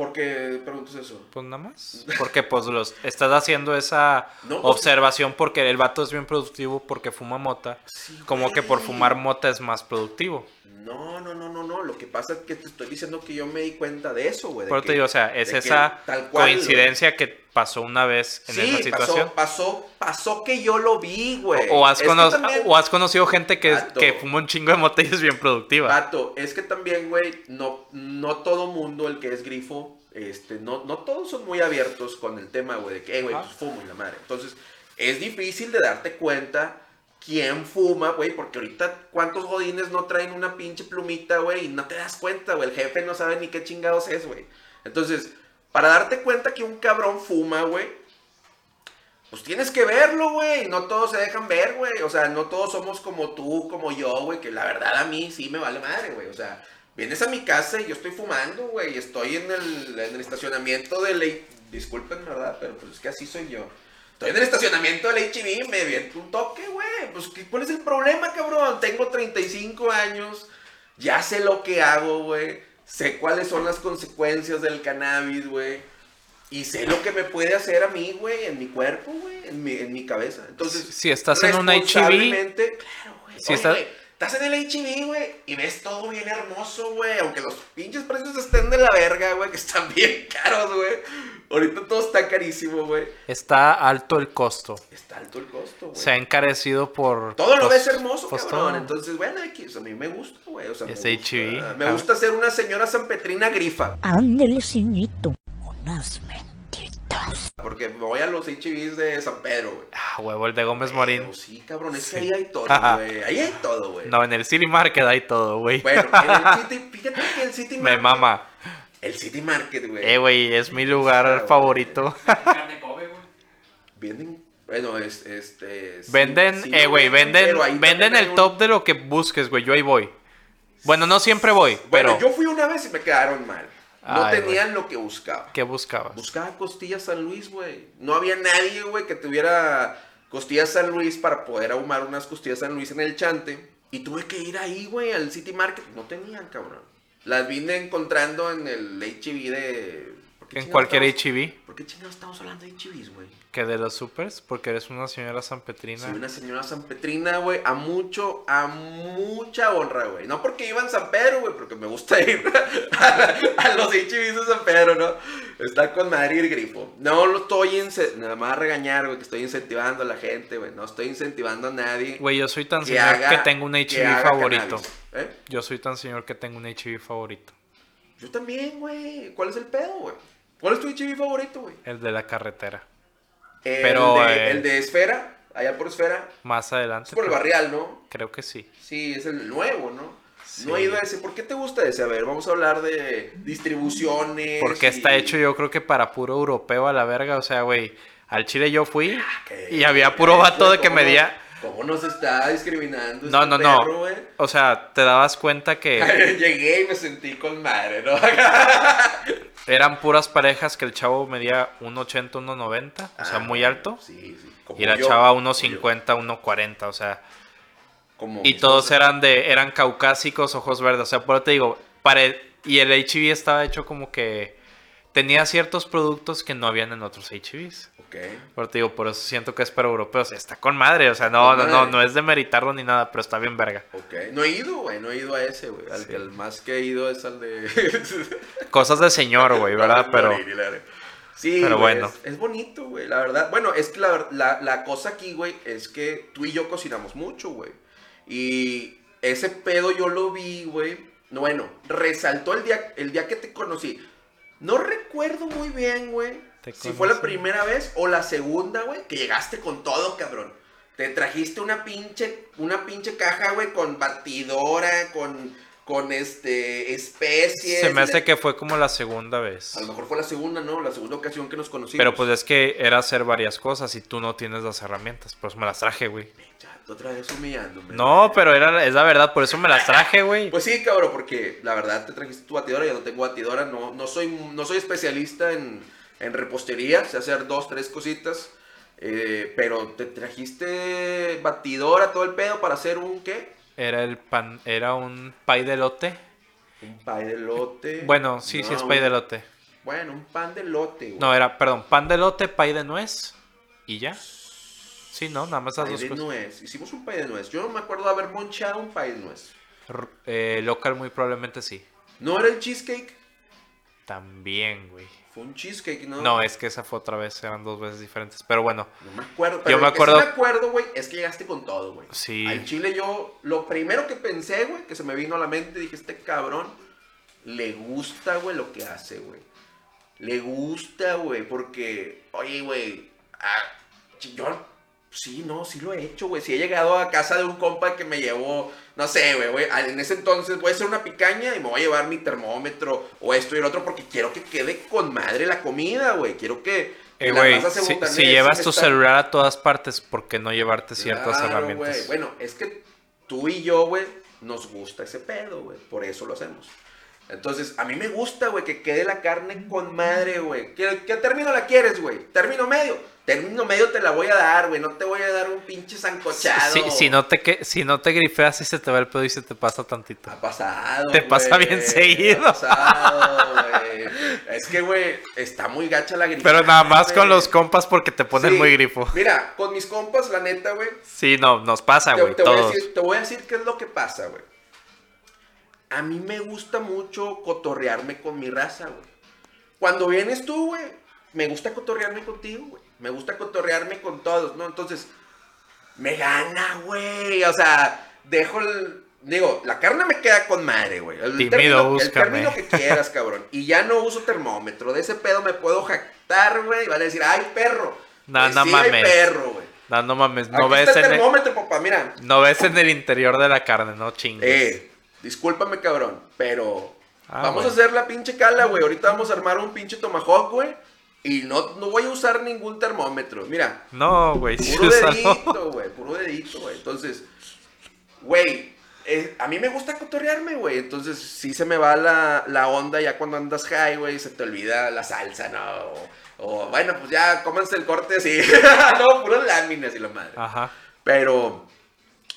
¿Por qué preguntas eso? Pues nada más. Porque pues los estás haciendo esa No, pues- observación porque el vato es bien productivo porque fuma mota. Sí, como que por fumar mota es más productivo. No, no, no, no, no. Lo que pasa es que te estoy diciendo que yo me di cuenta de eso, güey. Pero te digo, o sea, es que esa cual, coincidencia que pasó una vez en güey. esa Sí, situación. pasó, pasó, pasó que yo lo vi, güey. O has, cono- también- o has conocido gente que, que fuma un chingo de mota y es bien productiva. Vato, es que también, güey, no, no todo mundo el que es grifo, este, no, no todos son muy abiertos con el tema, güey, de que, "Eh, güey, pues fumo y la madre. Entonces, es difícil de darte cuenta quién fuma, güey, porque ahorita cuántos godines no traen una pinche plumita, güey, y no te das cuenta, güey, el jefe no sabe ni qué chingados es, güey. Entonces, para darte cuenta que un cabrón fuma, güey, pues tienes que verlo, güey. No todos se dejan ver, güey. O sea, no todos somos como tú, como yo, güey. Que la verdad a mí sí me vale madre, güey. O sea, vienes a mi casa y yo estoy fumando, güey. Estoy en el, en el estacionamiento de ley. Disculpen, ¿verdad? Pero pues es que así soy yo. Estoy en el estacionamiento del HB, me viento un toque, güey. Pues, ¿qué- ¿cuál es el problema, cabrón? Tengo 35 años. Ya sé lo que hago, güey. Sé cuáles son las consecuencias del cannabis, güey. Y sé lo que me puede hacer a mí, güey, en mi cuerpo, güey, en mi, en mi cabeza. Entonces, Si estás en un HIV, Claro, güey. Si Oye, estás- estás en el HIV, güey, y ves todo bien hermoso, güey. Aunque los pinches precios estén de la verga, güey, que están bien caros, güey. Ahorita todo está carísimo, güey. está alto el costo. Está alto el costo, güey. Se ha encarecido por... Todo lo ves hermoso, pues, cabrón. Entonces, bueno, a mí me gusta, güey. O sea, me Es gusta, HIV. me gusta ser una señora sanpetrina grifa. Ándele, ceñito. Unas Porque me voy a los HIVs de San Pedro, güey. Ah, huevo, el de Gómez Morín. Pero sí, cabrón, es Sí. que ahí hay todo, güey. Ahí hay todo, güey. No, en el City Market hay todo, güey. Bueno, en el City, fíjate que el City Me Market. mama. El City Market, güey. Eh, güey, es mi lugar Claro, favorito. Carne Kobe, güey. Venden, bueno, es, este... Venden, sí eh, güey, venden, venden el un- top de lo que busques, güey. Yo ahí voy. Bueno, no siempre voy, Bueno, pero yo fui una vez y me quedaron mal. No Ay, tenían lo que buscaba. ¿qué buscabas? Buscaba costillas San Luis, güey. No había nadie, güey, que tuviera costillas San Luis para poder ahumar unas costillas San Luis en el chante. Y tuve que ir ahí, güey, al City Market. No tenían, cabrón. Las vine encontrando en el HB de... ¿por qué En cualquier estamos- HIV, ¿Por qué chingados estamos hablando de HBs, güey? que de los supers, porque eres una señora sanpetrina. Soy una señora sanpetrina, güey, a mucho, a mucha honra, güey. No porque iba en San Pedro, güey, porque me gusta ir a, a los HBs de San Pedro, ¿no? Está con madre y el grifo. No lo estoy, nada más a regañar, güey, que estoy incentivando a la gente, güey. No estoy incentivando a nadie Güey, yo soy tan que señor haga- que tengo un haga favorito. ¿eh? Yo soy tan señor que tengo un HIV favorito. Yo también, güey. ¿Cuál es el pedo, güey? ¿Cuál es tu HB favorito, güey? El de la carretera. El Pero, de, eh, el de Esfera, allá por Esfera. Más adelante. Es por el barrial, ¿no? Creo que sí. Sí, es el nuevo, ¿no? Sí. No he ido a ese. ¿Por qué te gusta ese? A ver, vamos a hablar de distribuciones. Porque está hecho yo creo que para puro europeo a la verga. O sea, güey, al Chile yo fui ¿Qué? y había puro ¿Qué, vato de que ¿Cómo medía... ¿Cómo nos está discriminando No, este no, no. O sea, te dabas cuenta que Llegué y me sentí con madre, ¿no? eran puras parejas que el chavo medía 1,80, 1,90. O sea, Ah, muy alto. Sí, sí. como Y la yo, chava como 1.50, 1.40, o sea. Como y todos eran de eran caucásicos, ojos verdes, o sea, por eso te digo, pare- y el HIV estaba hecho como que tenía ciertos productos que no habían en otros HIVs. Ok. Por te digo, por eso siento que es para europeos, está con madre, o sea, no, no, no, no es de meritarlo ni nada, pero está bien verga. Ok. No he ido, güey. No he ido a ese, güey. Al, Sí. al más que he ido es al de. Cosas de señor, güey, ¿verdad? Pero Sí, pero güey, bueno. Es, es bonito, güey, la verdad. Bueno, es que la, la, la cosa aquí, güey, es que tú y yo cocinamos mucho, güey. Y ese pedo yo lo vi, güey. No, Bueno, resaltó el día, el día que te conocí. No recuerdo muy bien, güey. Si fue la primera vez o la segunda, güey, que llegaste con todo, cabrón. Te trajiste una pinche, una pinche caja, güey, con batidora, con, con este, especies. se me hace que fue como la segunda vez. A lo mejor fue la segunda, ¿no? La segunda ocasión que nos conocimos. Pero pues es que era hacer varias cosas y tú no tienes las herramientas, pues me las traje, güey. Tú otra vez humillándome. No, pero era, es la verdad, por eso me las traje, güey. Pues sí, cabrón, porque la verdad te trajiste tu batidora, yo no tengo batidora, no, no, soy, no soy especialista en, en repostería, sé hacer dos, tres cositas, eh, pero te trajiste batidora, todo el pedo para hacer un, ¿qué? Era el pan, era un pay de lote. Un pay de lote. Bueno, sí, sí es pay de lote. Bueno, un pan de lote, güey. No, era, perdón, pan de lote, pay de nuez y ya. Sí, no, nada más esas Pay dos de cosas. nuez. Hicimos un pay de nuez. Yo no me acuerdo de haber monchado un pay de nuez. R- eh, local muy probablemente sí. ¿No era el cheesecake? También, güey. Fue un cheesecake, ¿no? No, es que esa fue otra vez, eran dos veces diferentes. Pero bueno, No me acuerdo, pero me lo que acuerdo- sí me acuerdo, güey, es que llegaste con todo, güey. Sí. Al chile yo, lo primero que pensé, güey, que se me vino a la mente, dije, este cabrón le gusta, güey, lo que hace, güey. Le gusta, güey, porque, oye, güey, ah, yo, sí, no, sí lo he hecho, güey. Si he llegado a casa de un compa que me llevó, no sé, güey, güey, en ese entonces voy a hacer una picaña y me voy a llevar mi termómetro o esto y el otro porque quiero que quede con madre la comida, güey. Quiero que... eh, güey, si, si llevas tu celular a todas partes, ¿por qué no llevarte ciertas Claro, herramientas? güey. Bueno, es que tú y yo, güey, nos gusta ese pedo, güey. Por eso lo hacemos. Entonces, a mí me gusta, güey, que quede la carne con madre, güey. ¿Qué, qué término la quieres, güey? ¿Término medio? Término medio te la voy a dar, güey. No te voy a dar un pinche zancochado. Si, si no te que, si no te grifeas y se te va el pedo y se te pasa tantito. Ha pasado. Te pasa bien seguido. Ha pasado, güey. Es que, güey, está muy gacha la grifa. Pero nada más con los compas porque te ponen Sí. muy grifo. Mira, con mis compas, la neta, güey. Sí, no, nos pasa, güey, te voy a todos. decir, te voy a decir qué es lo que pasa, güey. A mí me gusta mucho cotorrearme con mi raza, güey. Cuando vienes tú, güey, me gusta cotorrearme contigo, güey. Me gusta cotorrearme con todos, ¿no? Entonces, me gana, güey. O sea, dejo el... Digo, la carne me queda con madre, güey. El Tímido, término- El término que quieras, cabrón. Y ya no uso termómetro. De ese pedo me puedo jactar, güey. Y van a decir, ay, perro. No, Pues no sí, ay, mames. perro, güey. No, no mames, no Aquí ves, está el en el, papá, mira. no ves en el interior de la carne, no chingues. Eh, discúlpame, cabrón, pero Ah, vamos a hacer la pinche cala, güey. Ahorita vamos a armar un pinche tomahawk, güey. Y no, no voy a usar ningún termómetro. Mira, No, güey, puro dedito, güey. Puro dedito, güey. Entonces, güey, eh, a mí me gusta cotorrearme, güey. Entonces, sí se me va la, la onda ya cuando andas high, güey. Se te olvida la salsa, ¿no? O, o, bueno, pues ya cómanse el corte así. no, puras láminas y la madre. Ajá. Pero,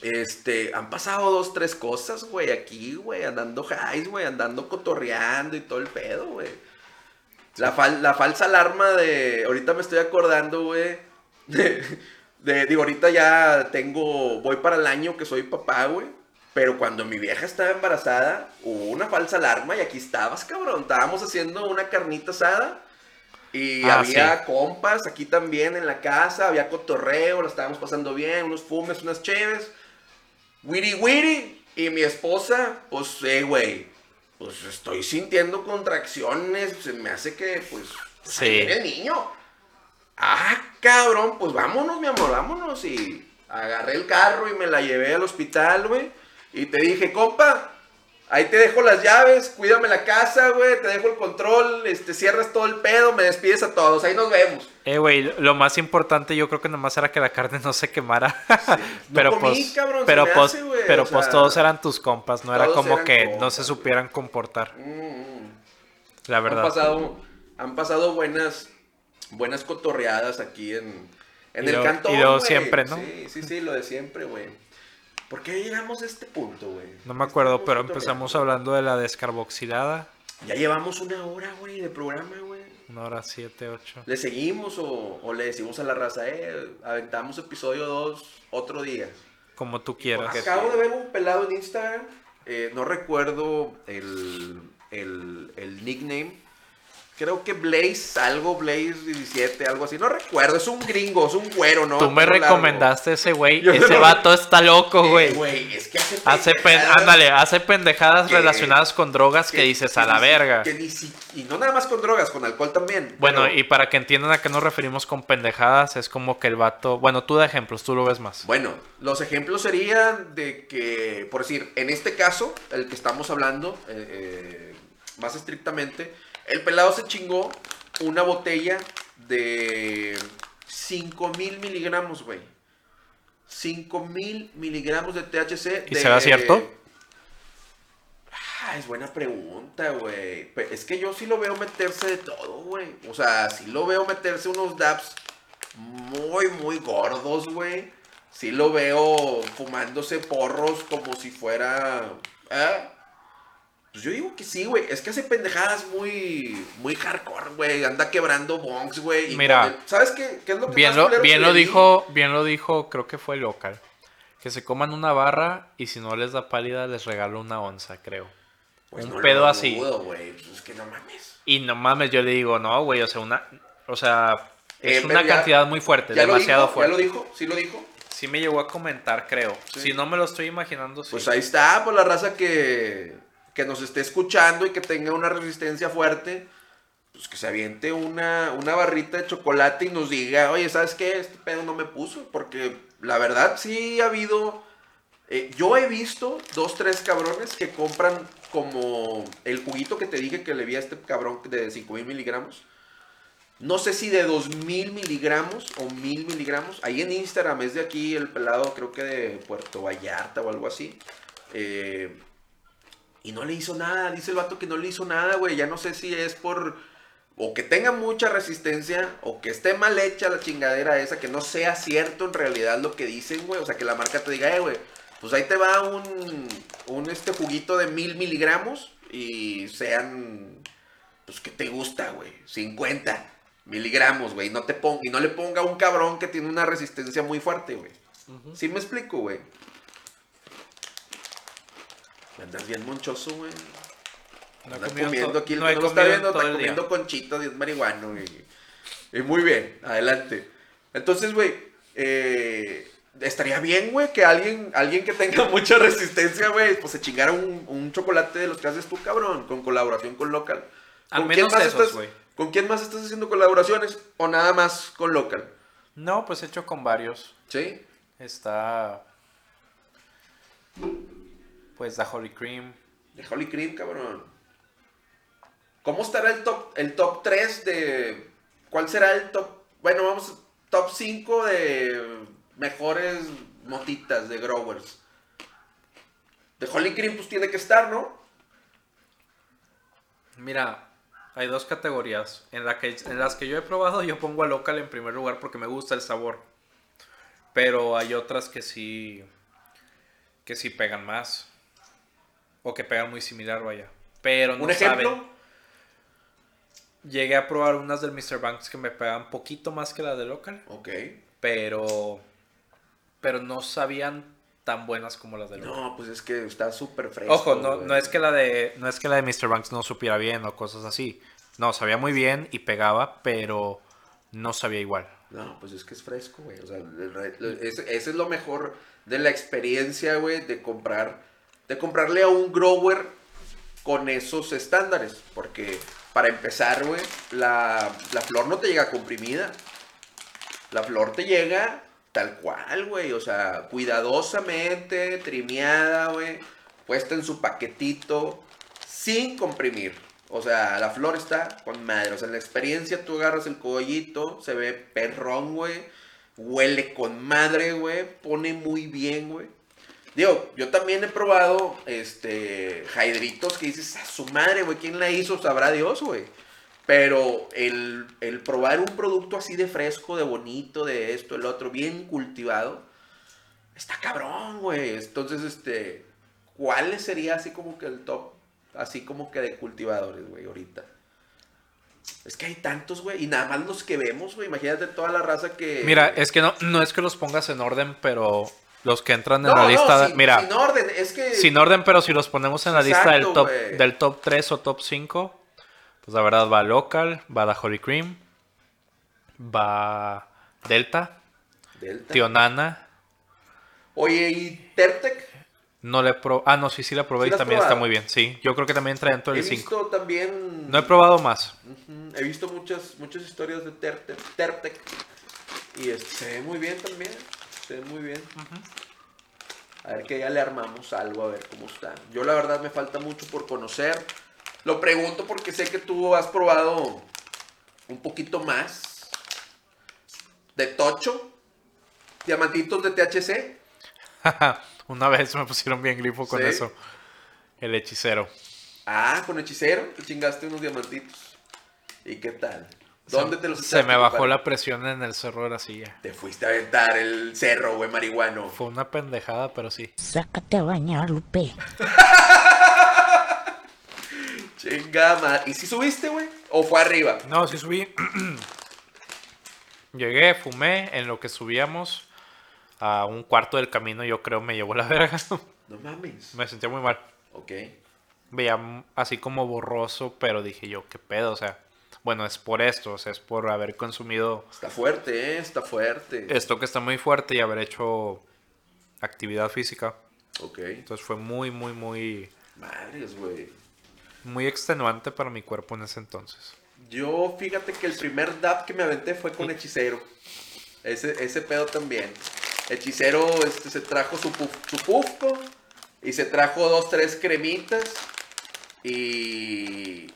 este, han pasado dos, tres cosas, güey, aquí, güey, andando highs, güey, andando cotorreando y todo el pedo, güey. La, fal- la falsa alarma de, ahorita me estoy acordando, güey, de, de- digo, ahorita ya tengo, voy para el año que soy papá, güey. Pero cuando mi vieja estaba embarazada, hubo una falsa alarma y aquí estabas, cabrón. Estábamos haciendo una carnita asada y Ah, había compas aquí también en la casa, había cotorreo, lo estábamos pasando bien, unos fumes, unas cheves. Wiri wiri. Y mi esposa, pues, eh, güey. pues estoy sintiendo contracciones, se me hace que, pues, Sí. viene el niño. Ah, cabrón, pues vámonos, mi amor, vámonos. Y agarré el carro y me la llevé al hospital, güey. Y te dije, compa, ahí te dejo las llaves, cuídame la casa, güey, te dejo el control, este, cierras todo el pedo, me despides a todos, ahí nos vemos. Eh, güey, lo más importante yo creo que nomás era que la carne no se quemara. pero No comí, pues, cabrón, pero pues, hace, güey, pero o pues todos eran tus compas, no era como que no se supieran comportar, Mm, la Han verdad. pasado, han pasado buenas, buenas cotorreadas aquí en, en Y el lo- cantón. y lo güey. siempre, ¿no? Sí, sí, sí, lo de siempre, güey. ¿Por qué llegamos a este punto, güey? No me acuerdo, Estamos pero empezamos hablando de la descarboxilada, Ya llevamos una hora, güey, de programa, güey. una hora siete, ocho. ¿Le seguimos o, o le decimos a la raza, eh, aventamos episodio 2 otro día? Como tú quieras. Acabo de ver un pelado en Instagram, eh, no recuerdo el, el, el nickname. Creo que Blaze, algo Blaze 17, algo así. No recuerdo, es un gringo, es un güero, ¿no? Tú me largo. recomendaste ese güey, Yo ese no- vato está loco, Eh, güey. Güey, es que hace Hace pen- pendejadas ándale, hace pendejadas que- relacionadas con drogas que, dices a la verga. que ni si- y no nada más con drogas, con alcohol también. Bueno, pero- y para que entiendan a qué nos referimos con pendejadas, es como que el vato. Bueno, tú da ejemplos, tú lo ves más. Bueno, los ejemplos serían de que, por decir, en este caso, el que estamos hablando, eh, eh, más estrictamente, el pelado se chingó una botella de 5000 miligramos, güey. 5000 miligramos de THC. ¿Y de- será cierto? Ah, es buena pregunta, güey. Es que yo sí lo veo meterse de todo, güey. O sea, sí lo veo meterse unos dabs muy, muy gordos, güey. Sí lo veo fumándose porros como si fuera... ¿eh? Pues yo digo que sí, güey. Es que hace pendejadas muy, muy hardcore, güey. Anda quebrando bongs, güey. Mira, con el- ¿Sabes qué, qué es lo que Bien lo, bien que lo dijo, bien lo dijo, creo que fue local. Que se coman una barra y si no les da pálida les regalo una onza, creo. Pues un no lo pedo así. dudo, güey. Pues es que no mames. Y no mames, yo le digo, no, güey, o sea, una, o sea, Eh, es una ya- cantidad muy fuerte, ¿Ya lo demasiado dijo? ¿Ya lo fuerte. dijo? ¿Sí lo dijo? Sí me llegó a comentar, creo. Sí. Si no me lo estoy imaginando, sí. Pues ahí está, por la raza que, que nos esté escuchando y que tenga una resistencia fuerte, pues que se aviente una, una barrita de chocolate y nos diga, oye, ¿sabes qué? Este pedo no me puso, porque la verdad sí ha habido... eh, yo he visto dos, tres cabrones que compran como el juguito que te dije que le vi a este cabrón de 5000 miligramos. No sé si de 2000 miligramos o 1000 miligramos. Ahí en Instagram es de aquí el pelado, creo que de Puerto Vallarta o algo así. Eh, y no le hizo nada. Dice el vato que no le hizo nada, güey. Ya no sé si es por. O que tenga mucha resistencia. O que esté mal hecha la chingadera esa. Que no sea cierto en realidad lo que dicen, güey. O sea, que la marca te diga, eh, güey. Pues ahí te va un. Un este juguito de mil miligramos. Y sean. Pues que te gusta, güey. 50 miligramos, güey. No te ponga, y no le ponga un cabrón que tiene una resistencia muy fuerte, güey. ¿Sí me explico, güey? Andas bien monchoso, güey. No he Anda comido comiendo aquí, el no que he no lo está viendo, está comiendo conchitos y es marihuano, güey. Y muy bien, adelante. Entonces, güey, eh, estaría bien, güey, que alguien, alguien que tenga mucha resistencia, güey, pues se chingara un, un chocolate de los que haces tú, cabrón, con colaboración con Local. Al quién menos más esos, estás-. ¿Con quién más estás haciendo colaboraciones o nada más con Local? No, pues he hecho con varios. ¿Sí? Está. Pues la Holy Cream. De Holy Cream, cabrón. ¿Cómo estará el top, el top 3 de... ¿Cuál será el top? Bueno, vamos, top 5 de mejores motitas de growers. De Holy Cream pues tiene que estar, ¿no? Mira, hay dos categorías. En, la que, en las que yo he probado, yo pongo a local en primer lugar porque me gusta el sabor. Pero hay otras que sí. que sí pegan más. O que pegan muy similar, vaya. Pero no Un ejemplo. saben. Llegué a probar unas del Mr. Banks que me pegan poquito más que las de local. Ok. Pero. Pero no sabían tan buenas como las de local. No, pues es que está súper fresco. Ojo, no, no es que la de no es que la de Mr. Banks no supiera bien o cosas así. No, sabía muy bien y pegaba, pero no sabía igual. No, pues es que es fresco, güey. O sea, ese es lo mejor de la experiencia, güey, de comprar, de comprarle a un grower con esos estándares. Porque para empezar, güey, la, la flor no te llega comprimida. La flor te llega tal cual, güey. O sea, cuidadosamente, trimeada, güey. Puesta en su paquetito, sin comprimir. O sea, la flor está con madre. O sea, en la experiencia tú agarras el cogollito, se ve perrón, güey. Huele con madre, güey. Pone muy bien, güey. Digo, yo también he probado, este, jaidritos que dices, a su madre, güey, ¿quién la hizo? Sabrá Dios, güey. Pero el, el probar un producto así de fresco, de bonito, de esto, el otro, bien cultivado, está cabrón, güey. Entonces, este, ¿cuál sería así como que el top, así como que de cultivadores, güey, ahorita? Es que hay tantos, güey, y nada más los que vemos, güey. Imagínate toda la raza que... Mira, es que no, no es que los pongas en orden, pero los que entran en No, la no, lista, sin, mira, sin orden, es que... sin orden, pero si los ponemos en la lista del top, del top 3 o top 5, pues la verdad va Local, va la Holy Cream, va Delta, Delta. Tionana, Oye, ¿y Tertec? no le pro... Ah, no, sí, sí la probé ¿Sí y también está muy bien, sí. Yo creo que también entra dentro del 5. visto también... No he probado más. He visto muchas, muchas historias de Tertec. Tertec. Y este, se ve muy bien también. Se ve muy bien. A ver que ya le armamos algo, a ver cómo está. Yo la verdad me falta mucho por conocer. Lo pregunto porque sé que tú has probado un poquito más de tocho. Diamantitos de THC. Una vez me pusieron bien grifo con Sí. eso. El hechicero. Ah, con hechicero. Te chingaste unos diamantitos. ¿Y qué tal? ¿Dónde te los Se echaste, me bajó la presión en el cerro de la silla. Te fuiste a aventar el cerro, güey, marihuano. Fue una pendejada, pero sí. Sácate a bañar, Lupe. Chingama. ¿Y si subiste, güey? ¿O fue arriba? No, sí subí. Llegué, fumé, en lo que subíamos a un cuarto del camino, yo creo me llevó la verga. No mames. me sentía muy mal. Ok. Veía así como borroso, pero dije yo, ¿qué pedo? O sea, bueno, es por esto, o sea, es por haber consumido Está fuerte, ¿eh? Está fuerte. esto que está muy fuerte y haber hecho actividad física. Ok. Entonces fue muy, muy, muy, Madres, güey. muy extenuante para mi cuerpo en ese entonces. Yo, fíjate que el primer dab que me aventé fue con hechicero. Ese, ese pedo también. Hechicero este, se trajo su, puf- su pufco y se trajo dos, tres cremitas y...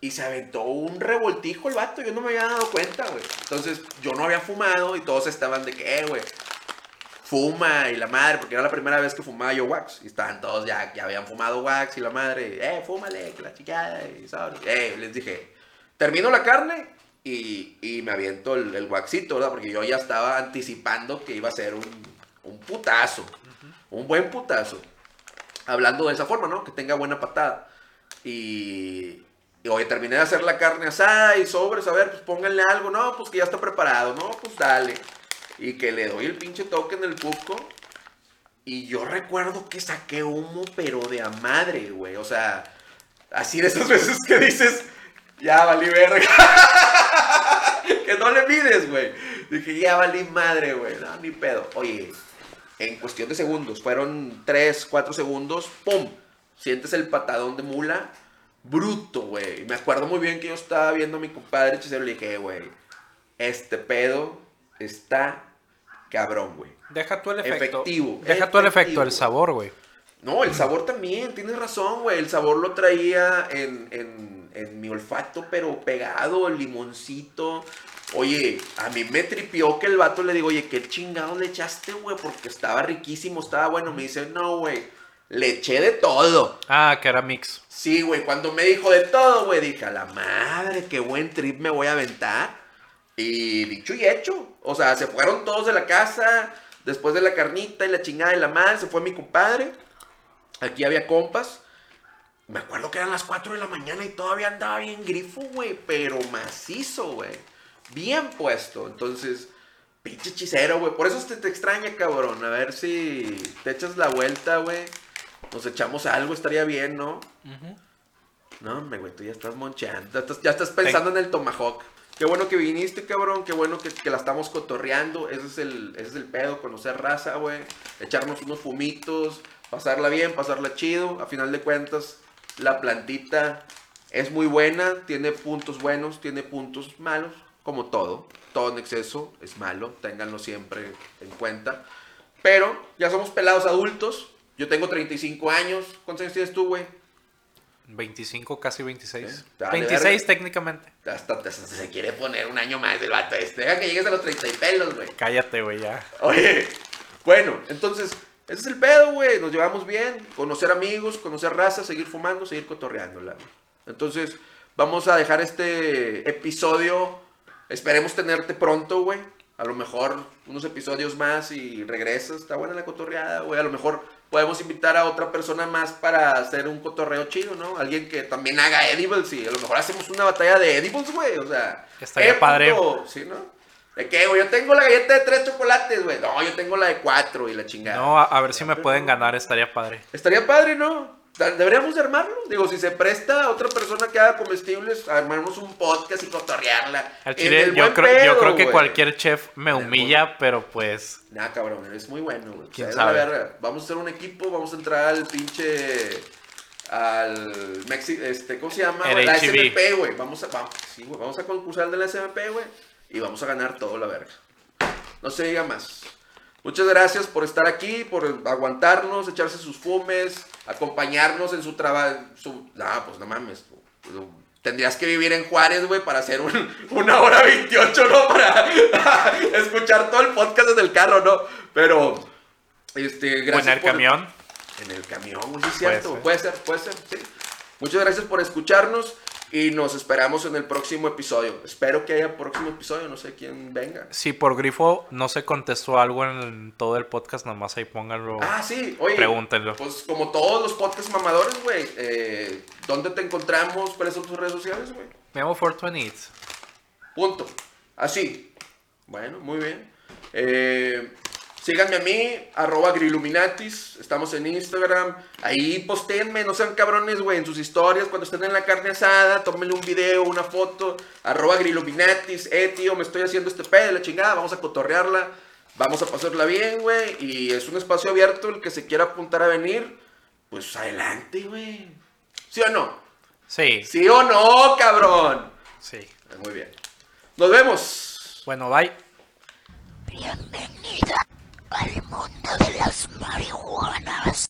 Y se aventó un revoltijo el vato, yo no me había dado cuenta, güey. Entonces, yo no había fumado y todos estaban de que, eh, güey, fuma y la madre, porque era la primera vez que fumaba yo wax. Y estaban todos ya, ya habían fumado wax y la madre, eh, fúmale, que la chingada, y sabes. Eh, les dije, termino la carne y, y me aviento el, el waxito, ¿verdad? Porque yo ya estaba anticipando que iba a ser un, un putazo, un buen putazo. Hablando de esa forma, ¿no? Que tenga buena patada. Y oye, terminé de hacer la carne asada y sobres, a ver, pues pónganle algo, no, pues que ya está preparado, no, pues dale. Y que le doy el pinche toque en el pupco. Y yo recuerdo que saqué humo, pero de a madre, güey. O sea, así de esas veces que dices, ya valí verga. que no le mides, güey. Dije, ya valí madre, güey. No, ni pedo. Oye, en cuestión de segundos, fueron 3, 4 segundos, ¡pum! Sientes el patadón de mula. Bruto, güey. Me acuerdo muy bien que yo estaba viendo a mi compadre hechicero y le dije, "Eh, güey, este pedo está cabrón, güey. Deja tú el efecto. Efectivo, Deja tú el efecto, el efectivo. sabor, güey. No, el sabor también, tienes razón, güey. El sabor lo traía en, en, en mi olfato, pero pegado, el limoncito. Oye, a mí me tripió que el vato le digo, oye, ¿qué chingado le echaste, güey? Porque estaba riquísimo, estaba bueno. Me dice, no, güey, le eché de todo. Ah, que era mix. Sí, güey, cuando me dijo de todo, güey, dije, a la madre, qué buen trip me voy a aventar. Y dicho y hecho. O sea, se fueron todos de la casa, después de la carnita y la chingada y la madre, se fue mi compadre. Aquí había compas. Me acuerdo que eran las 4 de la mañana y todavía andaba bien grifo, güey, pero macizo, güey. Bien puesto. Entonces, pinche hechicero, güey. Por eso te, te extraña, cabrón. A ver si te echas la vuelta, güey. Nos echamos algo, estaría bien, ¿no? No, hombre, güey, tú ya estás moncheando. Ya estás, ya estás pensando en el tomahawk. Qué bueno que viniste, cabrón. Qué bueno que, que la estamos cotorreando. Ese es el, ese es el pedo, conocer raza, güey. Echarnos unos fumitos, pasarla bien, pasarla chido. A final de cuentas, la plantita es muy buena, tiene puntos buenos, tiene puntos malos, como todo. Todo en exceso es malo, ténganlo siempre en cuenta. Pero ya somos pelados adultos. Yo tengo 35 años. ¿Cuántos años tienes tú, güey? 25, casi 26. Eh, dale, 26 verga. técnicamente. Hasta, hasta se quiere poner un año más el vato este. Deja que llegues a los 30 y pelos, güey. Cállate, güey, ya. Oye, bueno, entonces, ese es el pedo, güey. Nos llevamos bien. Conocer amigos, conocer razas, seguir fumando, seguir cotorreándola. güey. Entonces, vamos a dejar este episodio. Esperemos tenerte pronto, güey. A lo mejor unos episodios más y regresas. Está buena la cotorreada, güey. A lo mejor podemos invitar a otra persona más para hacer un cotorreo chido, ¿no? Alguien que también haga edibles y a lo mejor hacemos una batalla de edibles, güey. O sea, Estaría padre. puto, ¿Sí, no? ¿De qué, güey? Yo tengo la galleta de tres chocolates, güey. No, yo tengo la de cuatro y la chingada. No, a, a ver si me pueden ganar, estaría padre. Estaría padre, ¿no? Deberíamos de armarlo. Digo, si se presta a otra persona que haga comestibles, armarnos un podcast y cotorrearla. Al chile, yo creo, yo creo que cualquier chef me humilla, pero pues. Nah, cabrón, eres muy bueno, güey. ¿Quién O sea, sabe? la. Vamos a hacer un equipo, vamos a entrar al pinche. Al Mexi, este, ¿cómo se llama? El La HB. SMP, güey. Vamos a, vamos, sí, vamos a concursar de la SMP, güey. Y vamos a ganar todo, la verga. No se diga más. Muchas gracias por estar aquí, por aguantarnos, echarse sus fumes, acompañarnos en su trabajo. Su... No, pues no mames. Tendrías que vivir en Juárez, güey, para hacer un- una hora 28, ¿no? Para escuchar todo el podcast en el carro, ¿no? Pero, este, O en gracias. el por- camión. En el camión, güey, sí cierto. ser. Puede ser, puede ser, sí. Muchas gracias por escucharnos y nos esperamos en el próximo episodio. Espero que haya próximo episodio, no sé quién venga. Si por grifo no se contestó algo en todo el podcast, nomás ahí pónganlo. Ah, sí, oye. Pregúntenlo. Pues como todos los podcasts mamadores, güey. eh, ¿Dónde te encontramos? ¿Cuáles son tus redes sociales, güey? Me llamo 420 Punto. Así. Bueno, muy bien. Eh, síganme a mí, arroba Grilluminatis. Estamos en Instagram. Ahí postéenme, no sean cabrones, güey, en sus historias. Cuando estén en la carne asada, tómenle un video, una foto. Arroba Grilluminatis. Eh, tío, me estoy haciendo este pedo, la chingada. Vamos a cotorrearla. Vamos a pasarla bien, güey. Y es un espacio abierto. El que se quiera apuntar a venir, pues adelante, güey. ¿Sí o no? Sí, ¿Sí o no, cabrón? sí. Muy bien. Nos vemos. Bueno, bye. Bienvenido al mundo de las marihuanas.